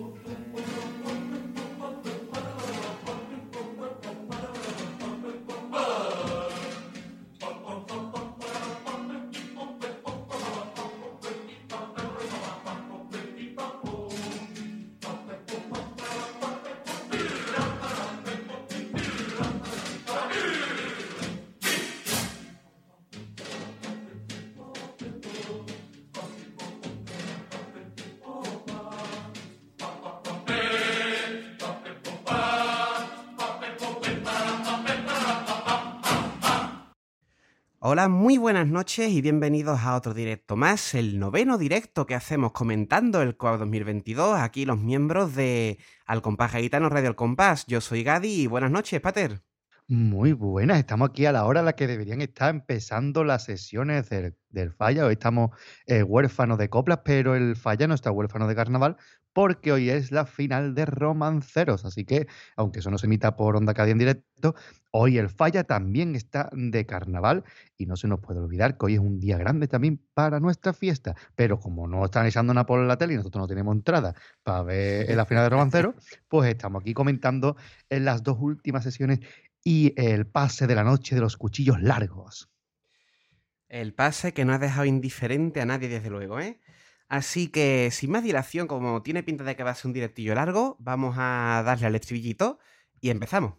Okay. Hola, muy buenas noches y bienvenidos a otro directo más, el noveno directo que hacemos comentando el COAC 2022. Aquí los miembros de Al Compás Gaitano Radio Al Compás. Yo soy Gadi y buenas noches, Pater. Muy buenas, estamos aquí a la hora en la que deberían estar empezando las sesiones del, Falla. Hoy estamos eh, huérfanos de coplas, pero el Falla no está huérfano de carnaval porque hoy es la final de Romanceros. Así que, aunque eso no se emita por Onda Cádiz en directo, hoy el Falla también está de carnaval y no se nos puede olvidar que hoy es un día grande también para nuestra fiesta. Pero como no están echando una por la tele y nosotros no tenemos entrada para ver la final de Romanceros, pues estamos aquí comentando en las dos últimas sesiones y el pase de la noche de los cuchillos largos. El pase que no ha dejado indiferente a nadie, desde luego, ¿eh? Así que, sin más dilación, como tiene pinta de que va a ser un directillo largo, vamos a darle al estribillito y empezamos.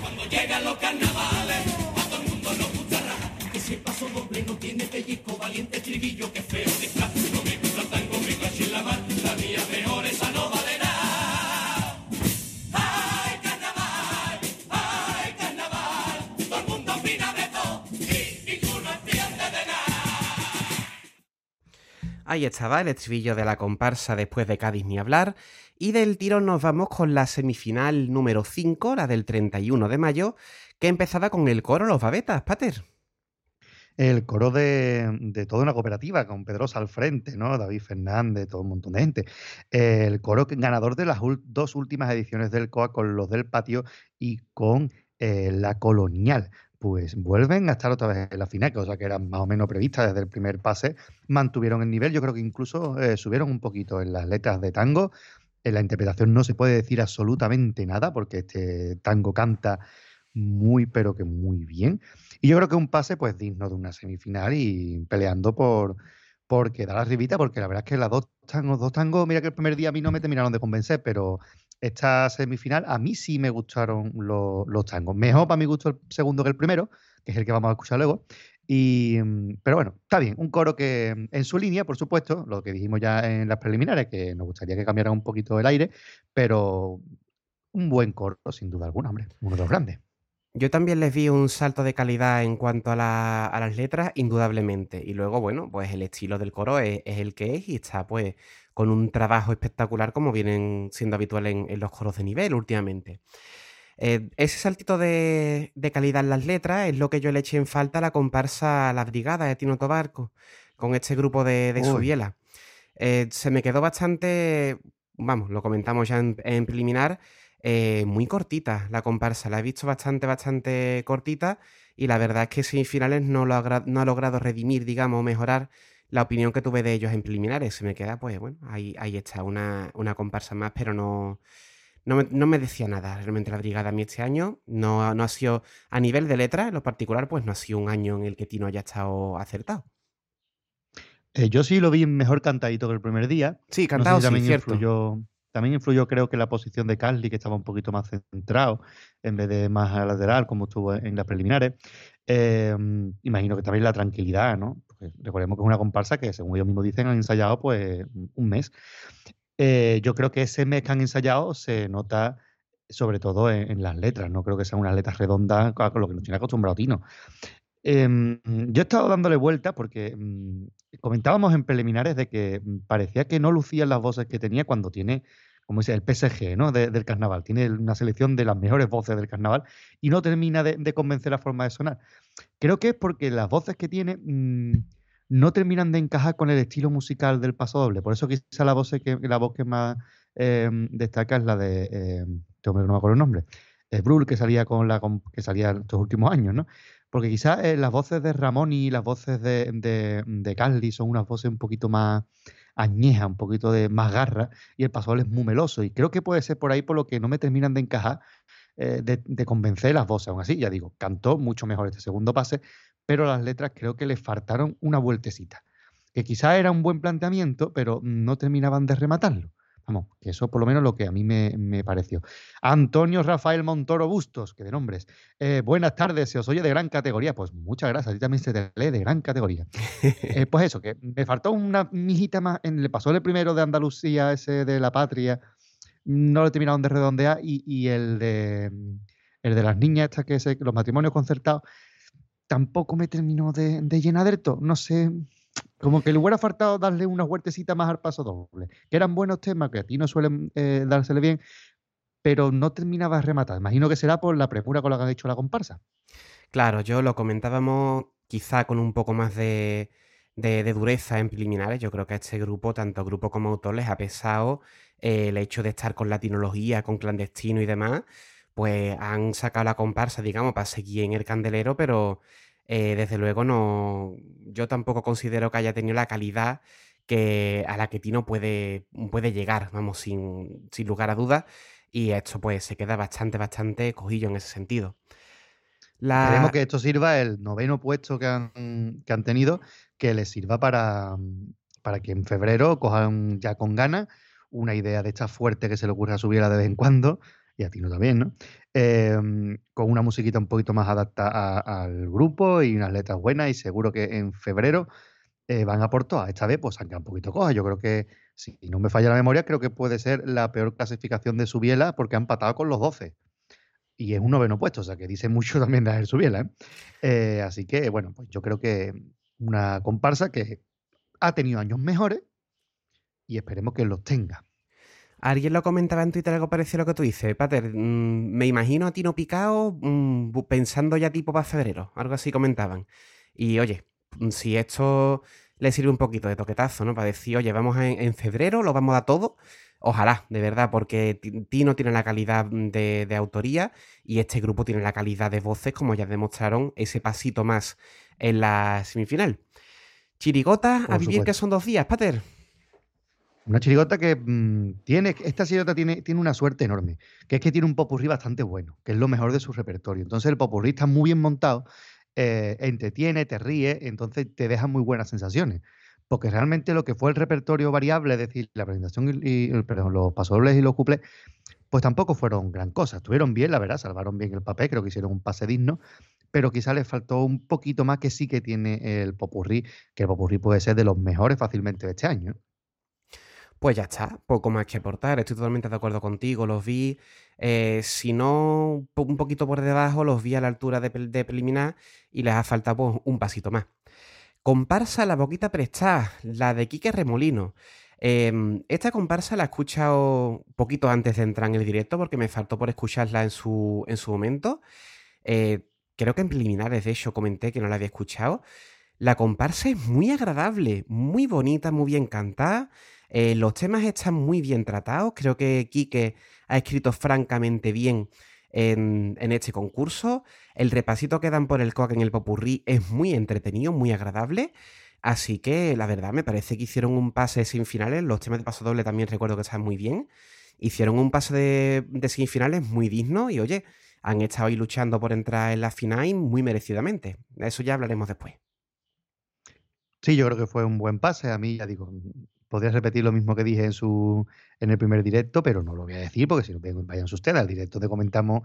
Cuando llegan los carnavales, a todo el mundo nos gusta raja. Que si el paso doble no tiene pellizco, valiente estribillo, que feo disfraz. Ahí estaba el estribillo de la comparsa después de Cádiz ni hablar. Y del tiro nos vamos con la semifinal número 5, la del 31 de mayo, que empezaba con el coro Los Babetas, Pater. El coro de, toda una cooperativa, con Pedrosa al frente, ¿no? David Fernández, todo un montón de gente. El coro ganador de las dos últimas ediciones del COA con los del patio y con eh, la colonial pues vuelven a estar otra vez en la final, cosa que era más o menos prevista desde el primer pase, mantuvieron el nivel, yo creo que incluso eh, subieron un poquito en las letras de tango, en la interpretación no se puede decir absolutamente nada, porque este tango canta muy, pero que muy bien, y yo creo que un pase pues digno de una semifinal y peleando por, por quedar arribita, porque la verdad es que las dos tangos, dos tangos, mira que el primer día a mí no me terminaron de convencer, pero esta semifinal, a mí sí me gustaron los, tangos. Mejor para mi gusto el segundo que el primero, que es el que vamos a escuchar luego. Y, mm, pero bueno, está bien, un coro que mm, en su línea, por supuesto, lo que dijimos ya en las preliminares, que nos gustaría que cambiara un poquito el aire, pero un buen coro, sin duda alguna, hombre, uno de los grandes. Yo también les vi un salto de calidad en cuanto a, las letras, indudablemente. Y luego, bueno, pues el estilo del coro es, es, el que es y está pues con un trabajo espectacular como vienen siendo habitual en, los coros de nivel últimamente. Eh, ese saltito de, calidad en las letras es lo que yo le eché en falta a la comparsa La Brigada de Tino Tobarco, con este grupo de, de Subiela. Eh, se me quedó bastante, vamos, lo comentamos ya en, preliminar, eh, muy cortita la comparsa. La he visto bastante, bastante cortita y la verdad es que semifinales no, lo no ha logrado redimir, digamos, mejorar la opinión que tuve de ellos en preliminares. Se me queda, pues bueno, ahí, ahí está, una, comparsa más, pero no, no me, decía nada realmente la brigada a mí este año. No, no ha sido, a nivel de letra, en lo particular, pues no ha sido un año en el que Tino haya estado acertado. Eh, yo sí lo vi mejor cantadito que el primer día. Sí, cantado, también cierto. Influyó, también influyó, creo que la posición de Carly, que estaba un poquito más centrado en vez de más lateral, como estuvo en las preliminares. Em, imagino que también la tranquilidad, ¿no? Recordemos que es una comparsa que, según ellos mismos dicen, han ensayado pues un mes. Eh, yo creo que ese mes que han ensayado se nota sobre todo en, las letras, no creo que sean unas letras redondas con lo que nos tiene acostumbrado Tino. Em, yo he estado dándole vuelta porque mm, comentábamos en preliminares de que mm, parecía que no lucían las voces que tenía cuando tiene, como dice, el PSG ¿no? del carnaval. Tiene una selección de las mejores voces del carnaval y no termina de, convencer la forma de sonar. Creo que es porque las voces que tiene mm, no terminan de encajar con el estilo musical del paso doble. Por eso quizá la voz que, la voz que más em, destaca es la de, eh, no me acuerdo el nombre, es Brul, que salía con la que salía estos últimos años, ¿no? Porque quizás eh, las voces de Ramón y las voces de, de, Carly son unas voces un poquito más añeja, un poquito de más garra, y el paso es muy meloso. Y creo que puede ser por ahí por lo que no me terminan de encajar, eh, de, convencer las voces. Aún así, ya digo, cantó mucho mejor este segundo pase, pero las letras creo que le faltaron una vueltecita. Que quizá era un buen planteamiento, pero no terminaban de rematarlo. Vamos, que eso por lo menos lo que a mí me, pareció. Antonio Rafael Montoro Bustos, que de nombres. Eh, buenas tardes, se os oye de gran categoría. Pues muchas gracias, a ti también se te lee de gran categoría. Eh, pues eso, que me faltó una mijita más. Le pasó el primero de Andalucía, ese de la patria, no lo he terminado de redondear, y, el, de, el de las niñas, estas que es los matrimonios concertados, tampoco me terminó de, de llenar del. No sé, como que le hubiera faltado darle una huertecita más al paso doble. Que eran buenos temas, que a ti no suelen eh, dársele bien, pero no terminaba de rematar. Imagino que será por la premura con la que han hecho la comparsa. Claro, yo lo comentábamos quizá con un poco más de, de, dureza en preliminares. Yo creo que a este grupo, tanto grupo como autor, les ha pesado eh, el hecho de estar con latinología, con clandestino y demás. Pues han sacado la comparsa, digamos, para seguir en el candelero, pero eh, desde luego no, yo tampoco considero que haya tenido la calidad que, a la que Tino puede, puede llegar, vamos, sin, lugar a dudas. Y esto pues se queda bastante, bastante cojillo en ese sentido. Queremos que esto sirva, el noveno puesto que han, que han tenido, que les sirva para, para que en febrero cojan ya con ganas una idea de esta fuerte que se le ocurra subir de vez en cuando, y a Tino también, ¿no? Em, con una musiquita un poquito más adaptada al grupo y unas letras buenas y seguro que en febrero eh, van a por todas. Esta vez pues han quedado un poquito cojas. Yo creo que, si no me falla la memoria, creo que puede ser la peor clasificación de Subiela porque han empatado con los 12. Y es un noveno puesto, o sea que dice mucho también de Subiela. ¿eh? ¿eh? así que, bueno, pues yo creo que una comparsa que ha tenido años mejores y esperemos que los tenga. Alguien lo comentaba en Twitter algo parecido a lo que tú dices, Pater. Mm, me imagino a Tino Picao mm, pensando ya tipo para febrero, algo así comentaban. Y oye, mm, si esto le sirve un poquito de toquetazo, ¿no? Para decir, oye, vamos en, febrero, lo vamos a dar todo. Ojalá, de verdad, porque Tino tiene la calidad de, autoría y este grupo tiene la calidad de voces, como ya demostraron ese pasito más en la semifinal. Chirigota, a vivir que son dos días, Pater. Una chirigota que mm, tiene, esta chirigota tiene, tiene una suerte enorme, que es que tiene un popurrí bastante bueno, que es lo mejor de su repertorio. Entonces el popurrí está muy bien montado, eh, entretiene, te ríe, entonces te deja muy buenas sensaciones. Porque realmente lo que fue el repertorio variable, es decir, la presentación y, perdón, los pasodobles y los cuples, pues tampoco fueron gran cosa. Estuvieron bien, la verdad, salvaron bien el papel, creo que hicieron un pase digno, pero quizá les faltó un poquito más que sí que tiene el popurrí, que el popurrí puede ser de los mejores fácilmente de este año. Pues ya está, poco más que aportar, estoy totalmente de acuerdo contigo, los vi, eh, si no un poquito por debajo, los vi a la altura de, preliminar y les ha faltado pues, un pasito más. Comparsa La Boquita Prestada, la de Quique Remolino. Em, esta comparsa la he escuchado poquito antes de entrar en el directo porque me faltó por escucharla en su, en su momento. Eh, creo que en preliminares, de hecho, comenté que no la había escuchado. La comparsa es muy agradable, muy bonita, muy bien cantada. Eh, los temas están muy bien tratados. Creo que Quique ha escrito francamente bien en, este concurso. El repasito que dan por el coque en el popurrí es muy entretenido, muy agradable. Así que la verdad me parece que hicieron un pase sin finales. Los temas de paso doble también recuerdo que están muy bien. Hicieron un pase de, de semifinales muy digno y oye, han estado ahí luchando por entrar en la final muy merecidamente. De eso ya hablaremos después. Sí, yo creo que fue un buen pase. A mí, ya digo, podría repetir lo mismo que dije en su en el primer directo, pero no lo voy a decir porque si no vayan ustedes al directo donde comentamos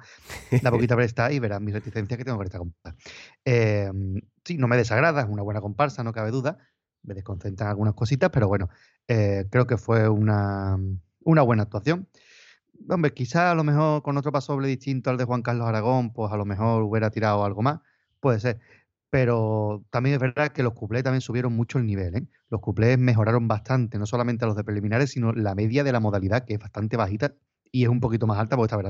la poquita presta y verán mi reticencia que tengo con esta comparsa. Em, sí, no me desagrada, es una buena comparsa, no cabe duda. Me desconcentran algunas cositas, pero bueno, eh, creo que fue una, una buena actuación. Hombre, quizá a lo mejor con otro pasoble distinto al de Juan Carlos Aragón, pues a lo mejor hubiera tirado algo más. Puede ser pero también es verdad que los cuplés también subieron mucho el nivel. ¿eh? Los cuplés mejoraron bastante, no solamente los de preliminares, sino la media de la modalidad, que es bastante bajita y es un poquito más alta porque está Vera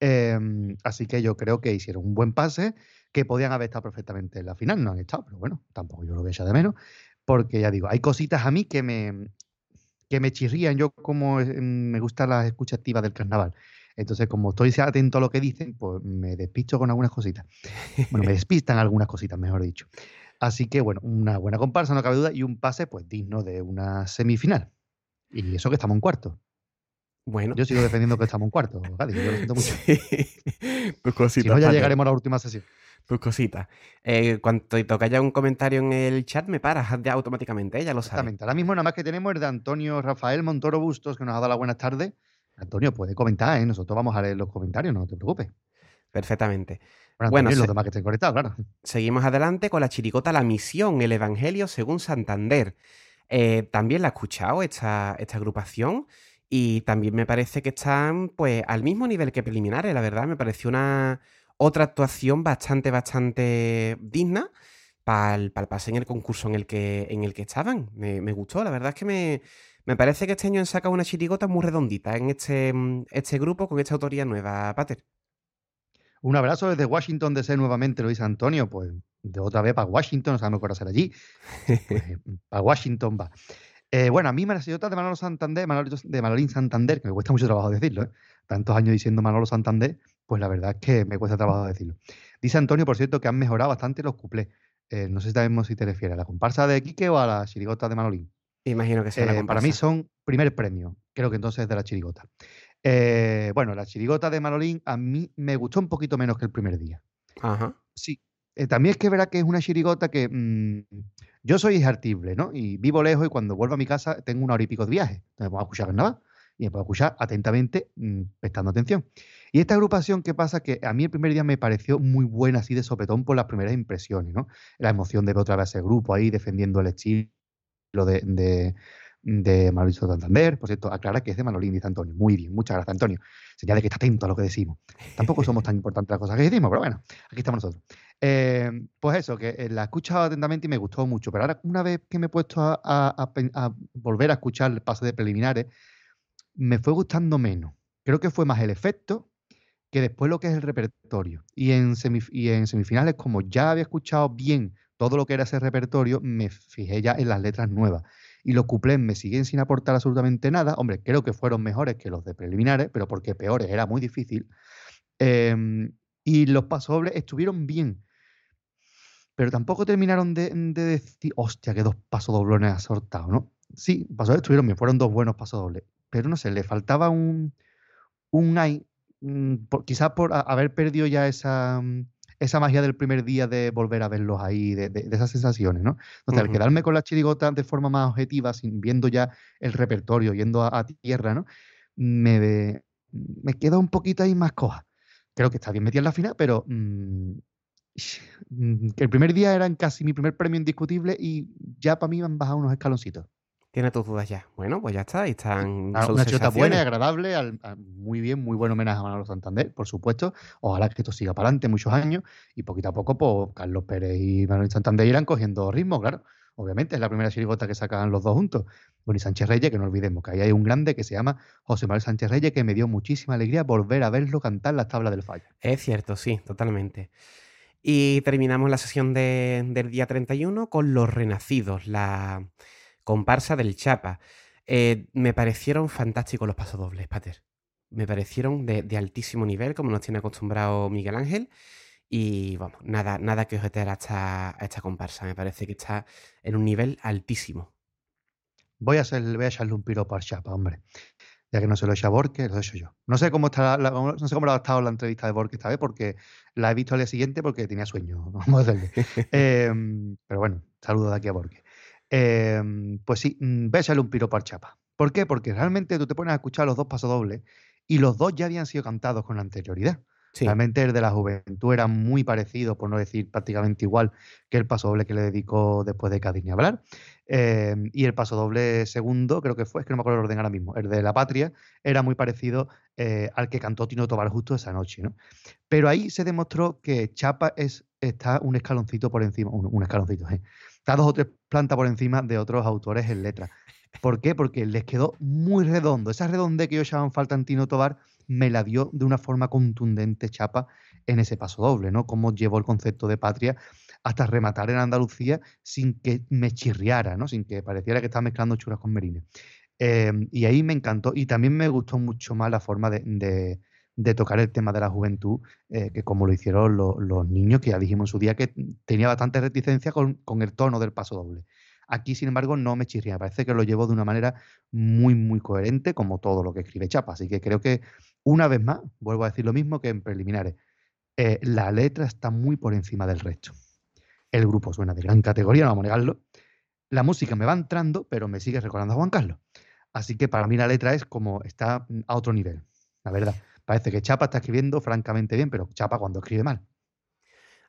Eh, así que yo creo que hicieron un buen pase, que podían haber estado perfectamente en la final, no han estado, pero bueno, tampoco yo lo voy a de menos, porque ya digo, hay cositas a mí que me, que me chirrían, yo como me gustan las escuchas activas del carnaval. Entonces, como estoy atento a lo que dicen, pues me despisto con algunas cositas. Bueno, me despistan algunas cositas, mejor dicho. Así que, bueno, una buena comparsa, no cabe duda, y un pase, pues, digno de una semifinal. Y eso que estamos en cuarto. Bueno. Yo sigo defendiendo que estamos en cuarto, Gadi, yo lo siento mucho. Pues cositas. Si no, ya llegaremos a la última sesión. Pues cositas. Eh, cuando te toca ya un comentario en el chat, me paras ya automáticamente, ¿eh? ya lo sabes. Exactamente. Ahora mismo nada más que tenemos el de Antonio Rafael Montoro Bustos, que nos ha dado las buenas tardes. Antonio, puede comentar, ¿eh? Nosotros vamos a leer los comentarios, no te preocupes. Perfectamente. Bueno, Antonio los demás que estén conectados, claro. Seguimos adelante con la chirigota La Misión, el Evangelio según Santander. Eh, también la he escuchado esta, esta agrupación y también me parece que están pues al mismo nivel que preliminares, la verdad. Me pareció una otra actuación bastante, bastante digna para el, pase en el concurso en el que, en el que estaban. Me, me gustó, la verdad es que me, me parece que este año han sacado una chirigota muy redondita en este, mm, este grupo con esta autoría nueva, Pater. Un abrazo desde Washington DC nuevamente, lo dice Antonio. Pues de otra vez para Washington, sabemos qué hora será allí. Pues, para Washington va. Eh, bueno, a mí me de Manolo Santander, Manolo- de Manolín Santander, que me cuesta mucho trabajo decirlo, ¿eh? tantos años diciendo Manolo Santander, pues la verdad es que me cuesta trabajo decirlo. Dice Antonio, por cierto, que han mejorado bastante los cuplés. Eh, no sé si sabemos si te refieres a la comparsa de Quique o a la chirigota de Manolín. Imagino que sea Eh, para mí son primer premio, creo que entonces de la chirigota. Eh, bueno, la chirigota de Manolín a mí me gustó un poquito menos que el primer día. Ajá. Sí. Eh, también es que verá que es una chirigota que mm, yo soy injartible, ¿no? Y vivo lejos y cuando vuelvo a mi casa tengo una hora y pico de viaje. Entonces me puedo escuchar carnaval y me puedo escuchar atentamente, mm, prestando atención. Y esta agrupación, ¿qué pasa? Que a mí el primer día me pareció muy buena, así de sopetón por las primeras impresiones, ¿no? La emoción de ver otra vez ese grupo ahí defendiendo el estilo de, de, de Manolín Santander. Por cierto, aclara que es de Manolín, dice Antonio. Muy bien, muchas gracias, Antonio. Señal de que está atento a lo que decimos. Tampoco somos tan importantes las cosas que decimos, pero bueno, aquí estamos nosotros. Eh, pues eso, que eh, la he escuchado atentamente y me gustó mucho. Pero ahora, una vez que me he puesto a volver a escuchar el pase de preliminares, me fue gustando menos. Creo que fue más el efecto que después lo que es el repertorio. Y en, semif- y en semifinales, como ya había escuchado bien todo lo que era ese repertorio, me fijé ya en las letras nuevas. Y los cuplés me siguen sin aportar absolutamente nada. Hombre, creo que fueron mejores que los de preliminares, pero porque peores era muy difícil. Em, y los pasodobles estuvieron bien, pero tampoco terminaron de, de decir, hostia, que dos pasodoblones ha soltado, ¿no? Sí, pasodobles estuvieron bien, fueron dos buenos pasodobles, pero no sé, le faltaba un, un mm, quizás por haber perdido ya esa, mm, esa magia del primer día de volver a verlos ahí, de, de- de esas sensaciones, ¿no? Entonces, al quedarme con la chirigota de forma más objetiva, sin, viendo ya el repertorio, yendo a, a tierra, ¿no? Me, me queda un poquito ahí más coja. Creo que está bien metida en la final, pero mm, mm, el primer día era casi mi primer premio indiscutible y ya para mí me han bajado unos escaloncitos. Tiene tus dudas ya. Bueno, pues ya está. Ahí están. Una, chirigota buena y agradable, al- muy bien, muy buen homenaje a Manolo Santander, por supuesto. Ojalá que esto siga para adelante muchos años y poquito a poco, pues Carlos Pérez y Manuel Santander irán cogiendo ritmo, claro. Obviamente es la primera chirigota que sacan los dos juntos. Bueno, y Sánchez Reyes, que no olvidemos que ahí hay un grande que se llama José Manuel Sánchez Reyes, que me dio muchísima alegría volver a verlo cantar las tablas del fallo. Es cierto, sí, totalmente. Y terminamos la sesión de- del día 31 con Los Renacidos, la comparsa del Chapa. Eh, me parecieron fantásticos los pasodobles, Pater. Me parecieron de, de altísimo nivel, como nos tiene acostumbrado Miguel Ángel. Y vamos, nada, nada que objetar a esta, a esta comparsa. Me parece que está en un nivel altísimo. Voy a, hacer, voy a echarle un piropo al Chapa, hombre. Ya que no se lo echa Borges, lo he hecho yo. No sé cómo está la- no sé cómo ha estado la entrevista de Borges esta vez, porque la he visto al día siguiente porque tenía sueño. Vamos a hacerle. Em, pero bueno, saludo de aquí a Borges. Em, pues sí, mm, voy a echarle un piropo al Chapa. ¿Por qué? Porque realmente tú te pones a escuchar los dos pasodobles y los dos ya habían sido cantados con anterioridad. Sí, Realmente el de la juventud era muy parecido, por no decir prácticamente igual, que el pasodoble que le dedicó después de Cádiz ni hablar. Eh, y el pasodoble segundo, creo que fue, es que no me acuerdo el orden ahora mismo, el de La Patria, era muy parecido eh, al que cantó Tino Tobar justo esa noche. ¿no? Pero ahí se demostró que Chapa es, está un escaloncito por encima, un, un escaloncito, ¿eh? Está dos o tres plantas por encima de otros autores en letra. ¿Por qué? Porque les quedó muy redondo. Esa redondez que ellos llamaban falta en Tino Tobar me la dio de una forma contundente Chapa en ese paso doble, ¿no? Cómo llevó el concepto de patria hasta rematar en Andalucía sin que me chirriara, ¿no? Sin que pareciera que estaba mezclando churas con merines. Eh, y ahí me encantó. Y también me gustó mucho más la forma de- de tocar el tema de la juventud, eh, que como lo hicieron los niños, que ya dijimos en su día que tenía bastante reticencia con, el tono del paso doble. Aquí, sin embargo, no me chirría. Parece que lo llevo de una manera muy, muy coherente, como todo lo que escribe Chapa. Así que creo que, una vez más, vuelvo a decir lo mismo que en preliminares. Eh, la letra está muy por encima del resto. El grupo suena de gran categoría, no vamos a negarlo. La música me va entrando, pero me sigue recordando a Juan Carlos. Así que para mí la letra es como está a otro nivel, la verdad. Parece que Chapa está escribiendo francamente bien, pero Chapa cuando escribe mal.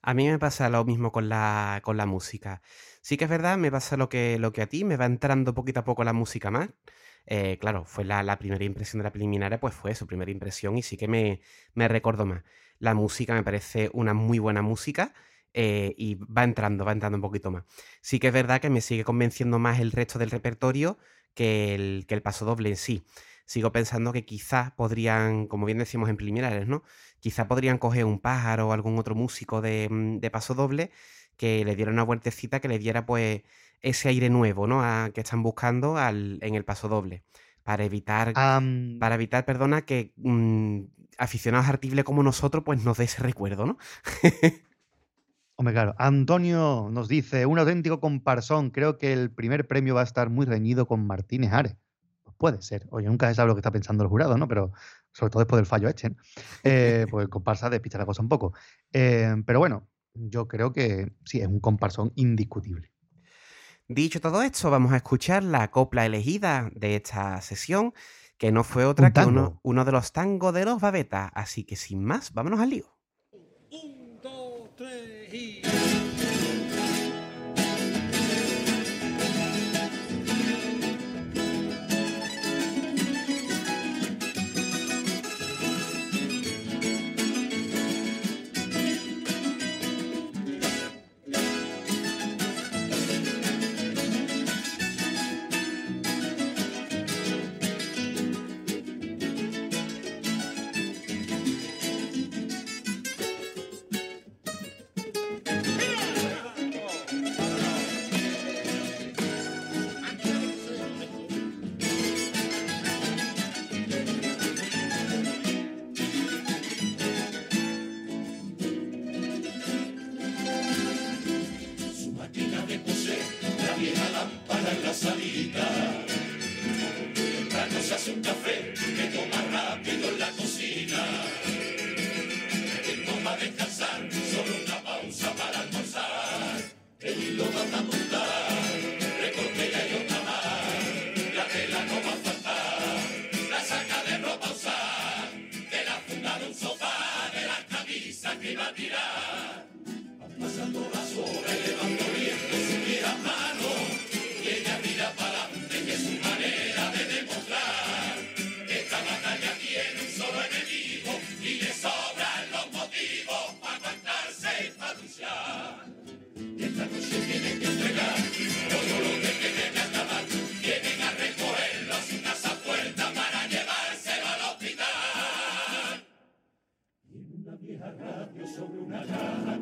A mí me pasa lo mismo con la, con la música. Sí que es verdad, me pasa lo que, lo que a ti, me va entrando poquito a poco la música más. Eh, claro, fue la, primera impresión de la preliminar, pues fue su primera impresión y sí que me, me recuerdo más. La música me parece una muy buena música eh, y va entrando, va entrando un poquito más. Sí que es verdad que me sigue convenciendo más el resto del repertorio que el, que el paso doble en sí sigo pensando que quizás podrían, como bien decimos en preliminares, ¿no? Quizás podrían coger un pájaro o algún otro músico de, mm, de, paso doble que le diera una vueltecita, que le diera pues ese aire nuevo, ¿no? A, que están buscando al, en el paso doble. Para evitar, para evitar, perdona, que mm, aficionados artibles como nosotros, pues nos dé ese recuerdo, ¿no? Hombre, claro. Antonio nos dice, un auténtico comparsón. Creo que el primer premio va a estar muy reñido con Martínez Ares. Puede ser. Oye, nunca se sabe lo que está pensando el jurado, ¿no? Pero sobre todo después del fallo este, eh, pues el comparsa despista la cosa un poco. Eh, pero bueno, yo creo que sí, es un comparsón indiscutible. Dicho todo esto, vamos a escuchar la copla elegida de esta sesión, que no fue otra que uno, uno, de los tangos de los babetas. Así que sin más, vámonos al lío. Un, dos, tres y...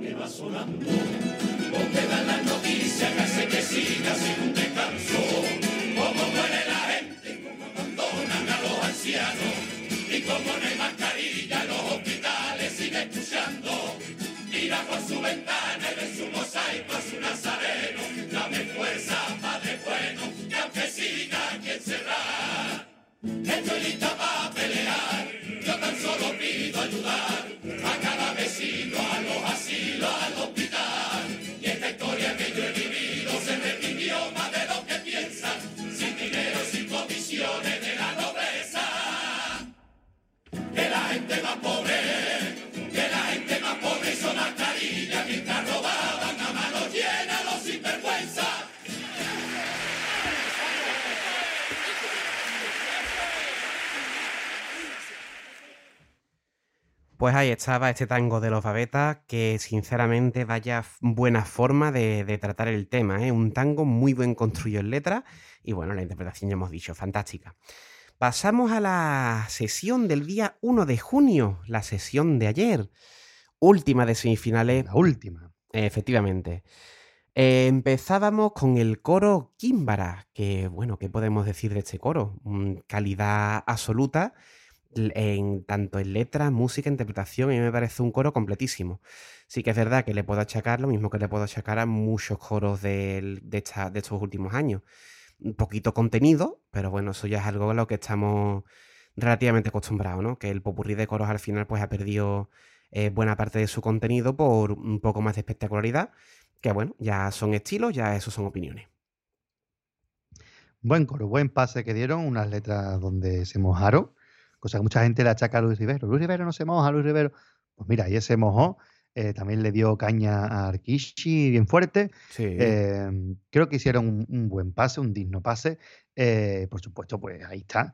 que va sonando. Vos te dan las noticias que hace que siga sin un descanso. Cómo muere la gente, cómo abandonan a los ancianos. Y como no hay mascarilla, los hospitales siguen escuchando. Mira por su ventana y ve su mosaico a su nazareno. Dame fuerza, padre bueno, que aunque siga aquí encerrar, estoy lista para pelear. Yo tan solo pido ayuda asilo, a los asilos, al hospital. Y esta historia que yo he vivido se reprimió más de lo que piensan, sin dinero, sin comisiones de la nobleza. Que la gente más pobre. Pues ahí estaba este tango de los babetas, que sinceramente vaya buena forma de, tratar el tema. ¿eh? Un tango muy buen construido en letra y bueno, la interpretación ya hemos dicho, fantástica. Pasamos a la sesión del día 1 de junio, la sesión de ayer. Última de semifinales. La última. Efectivamente. Eh, empezábamos con el coro Kimbara, que bueno, ¿qué podemos decir de este coro? calidad absoluta en tanto en letra, música, interpretación, a mí me parece un coro completísimo. Sí que es verdad que le puedo achacar lo mismo que le puedo achacar a muchos coros de, de, estos últimos años. Un poquito contenido, pero bueno, eso ya es algo a lo que estamos relativamente acostumbrados, ¿no? Que el popurrí de coros al final pues ha perdido eh, buena parte de su contenido por un poco más de espectacularidad, que bueno, ya son estilos, ya eso son opiniones. Buen coro, buen pase que dieron, unas letras donde se mojaron, cosa que mucha gente le achaca a Luis Rivero. Luis Rivero no se moja, Luis Rivero. Pues mira, ahí se mojó. Eh, también le dio caña a Arkishi bien fuerte. Em, creo que hicieron un, buen pase, un digno pase. Eh, por supuesto, pues ahí está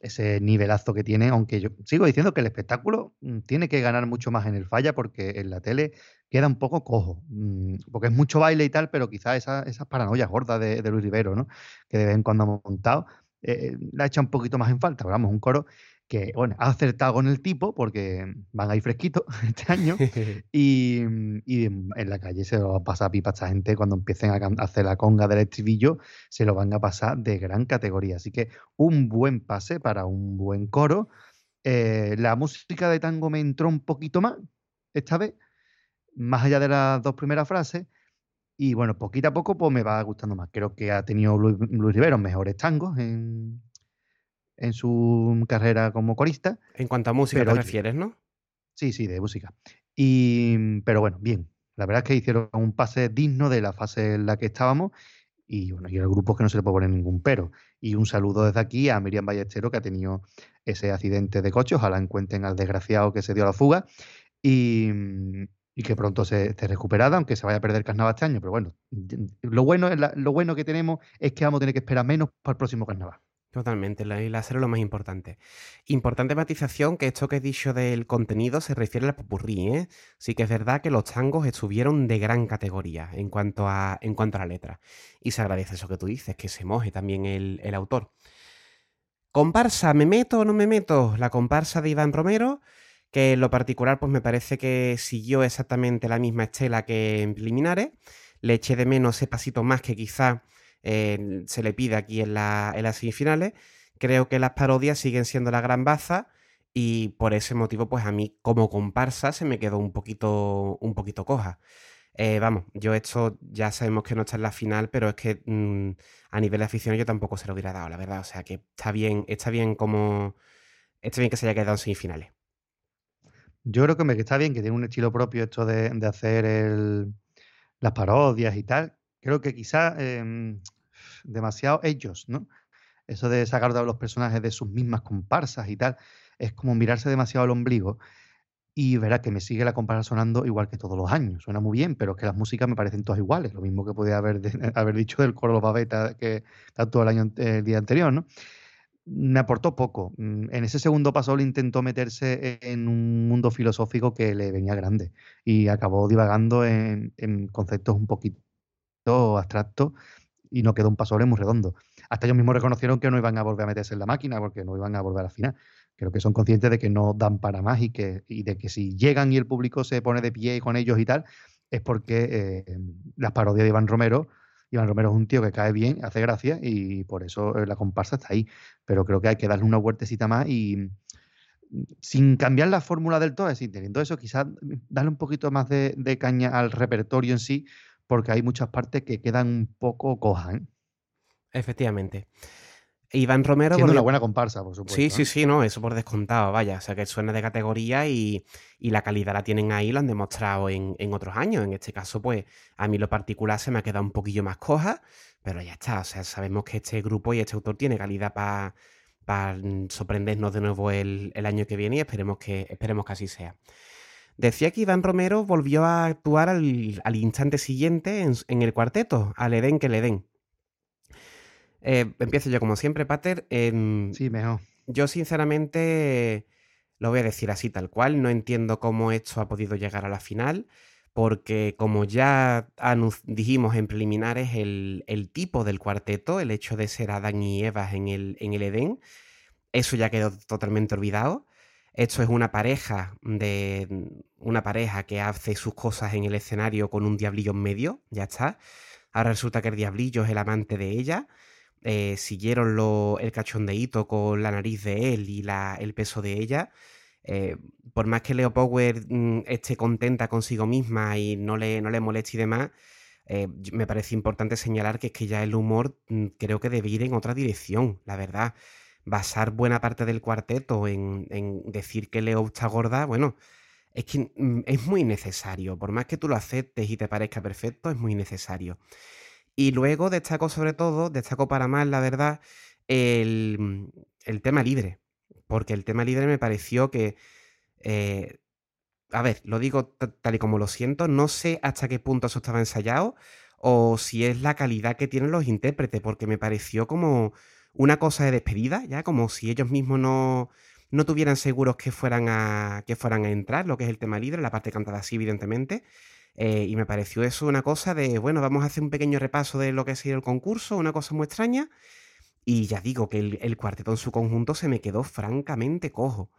ese nivelazo que tiene, aunque yo sigo diciendo que el espectáculo mm, tiene que ganar mucho más en el falla porque en la tele queda un poco cojo, mm, porque es mucho baile y tal, pero quizás esas esa paranoias gordas de, de, Luis Rivero, ¿no? que de vez en cuando hemos montado, eh, la echa un poquito más en falta. Pero vamos, un coro que bueno, ha acertado con el tipo porque van ahí fresquitos este año y, en la calle se lo va a pasar pipa a esta gente cuando empiecen a hacer la conga del estribillo, se lo van a pasar de gran categoría. Así que un buen pase para un buen coro. Eh, la música de tango me entró un poquito más esta vez, más allá de las dos primeras frases. Y bueno, poquito a poco pues me va gustando más. Creo que ha tenido Luis, Luis Rivero mejores tangos en, en su carrera como corista. En cuanto a música te refieres, ¿no? Sí, sí, de música. Y, pero bueno, bien. La verdad es que hicieron un pase digno de la fase en la que estábamos y bueno, y el grupo que no se le puede poner ningún pero. Y un saludo desde aquí a Miriam Ballestero que ha tenido ese accidente de coche. Ojalá encuentren al desgraciado que se dio la fuga y, que pronto se esté recuperada, aunque se vaya a perder carnaval este año. Pero bueno, lo bueno, lo bueno que tenemos es que vamos a tener que esperar menos para el próximo carnaval. Totalmente, la láser es lo más importante. Importante matización que esto que he dicho del contenido se refiere al popurrí, ¿eh? Sí que es verdad que los tangos estuvieron de gran categoría en cuanto a, en cuanto a la letra. Y se agradece eso que tú dices, que se moje también el, el autor. Comparsa, ¿me meto o no me meto? La comparsa de Iván Romero, que en lo particular pues me parece que siguió exactamente la misma estela que en preliminares. Le eché de menos ese pasito más que quizá se le pide aquí en, la, en, las semifinales. Creo que las parodias siguen siendo la gran baza y por ese motivo, pues a mí como comparsa se me quedó un poquito, un poquito coja. Eh, vamos, yo esto ya sabemos que no está en la final, pero es que mm, a nivel de afición yo tampoco se lo hubiera dado, la verdad. O sea que está bien, está bien como. Está bien que se haya quedado en semifinales. Yo creo que, me, está bien que tiene un estilo propio esto de, hacer las parodias y tal creo que quizá em, demasiado ellos, ¿no? Eso de sacar a los personajes de sus mismas comparsas y tal, es como mirarse demasiado al ombligo. Y verá que me sigue la comparsa sonando igual que todos los años. Suena muy bien, pero es que las músicas me parecen todas iguales. Lo mismo que podía haber, haber dicho del coro Los Babeta que todo el año el día anterior, ¿no? Me aportó poco. Mm, en ese segundo paso le intentó meterse en un mundo filosófico que le venía grande y acabó divagando en conceptos un poquito abstracto y no quedó un paso muy redondo. Hasta ellos mismos reconocieron que no iban a volver a meterse en la máquina porque no iban a volver a la final. Creo que son conscientes de que no dan para más y, que, y de que si llegan y el público se pone de pie con ellos y tal, es porque eh, las parodias de Iván Romero, Iván Romero es un tío que cae bien, hace gracia y por eso eh, la comparsa está ahí. Pero creo que hay que darle una vueltecita más y mm, sin cambiar la fórmula del todo, es decir, teniendo eso, quizás darle un poquito más de, de caña al repertorio en sí, porque hay muchas partes que quedan un poco cojas. ¿eh? Efectivamente. Iván Romero. Siendo una buena comparsa, por supuesto. Sí, sí, sí, no, eso por descontado, vaya. O sea, que suena de categoría y, la calidad la tienen ahí, lo han demostrado en, otros años. En este caso, pues, a mí lo particular se me ha quedado un poquillo más coja, pero ya está. O sea, sabemos que este grupo y este autor tiene calidad para sorprendernos de nuevo el, año que viene y esperemos que, esperemos que así sea. Decía que Iván Romero volvió a actuar al, instante siguiente en, el cuarteto, al Edén que le den. Eh, empiezo yo como siempre, Pater. sí, mejor. Yo sinceramente lo voy a decir así tal cual. No entiendo cómo esto ha podido llegar a la final, porque como ya dijimos en preliminares, el, tipo del cuarteto, el hecho de ser Adán y Eva en el, en el Edén, eso ya quedó totalmente olvidado. Esto es una pareja de una pareja que hace sus cosas en el escenario con un diablillo en medio, ya está. Ahora resulta que el diablillo es el amante de ella. Eh, siguieron lo, el cachondeíto con la nariz de él y la, el peso de ella. Eh, por más que Leo Power mm, esté contenta consigo misma y no le, no le moleste y demás, eh, me parece importante señalar que es que ya el humor mm, creo que debe ir en otra dirección, la verdad. Basar buena parte del cuarteto en, en decir que Leo está gorda, bueno, es que mm, es muy necesario. Por más que tú lo aceptes y te parezca perfecto, es muy necesario. Y luego destaco sobre todo, destaco para más, la verdad, el, el tema libre. Porque el tema libre me pareció que... eh, a ver, lo digo tal y como lo siento, no sé hasta qué punto eso estaba ensayado o si es la calidad que tienen los intérpretes, porque me pareció como una cosa de despedida, ya como si ellos mismos no, no tuvieran seguros que fueran, a, que fueran a entrar, lo que es el tema libre, la parte cantada así, evidentemente. Eh, y me pareció eso una cosa de, bueno, vamos a hacer un pequeño repaso de lo que ha sido el concurso, una cosa muy extraña. Y ya digo que el, cuarteto en su conjunto se me quedó francamente cojo.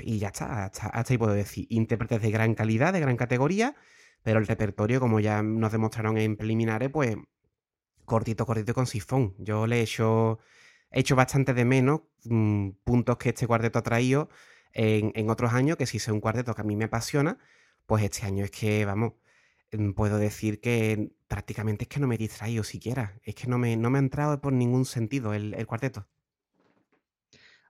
Y ya está, hasta, ahí puedo decir. Intérpretes de gran calidad, de gran categoría, pero el repertorio, como ya nos demostraron en preliminares, pues cortito, cortito con sifón. Yo le he hecho, he hecho bastante de menos mmm, puntos que este cuarteto ha traído en, en, otros años, que si es un cuarteto que a mí me apasiona, pues este año es que, vamos, mm, puedo decir que prácticamente es que no me he distraído siquiera. Es que no me, no me ha entrado por ningún sentido el, el cuarteto.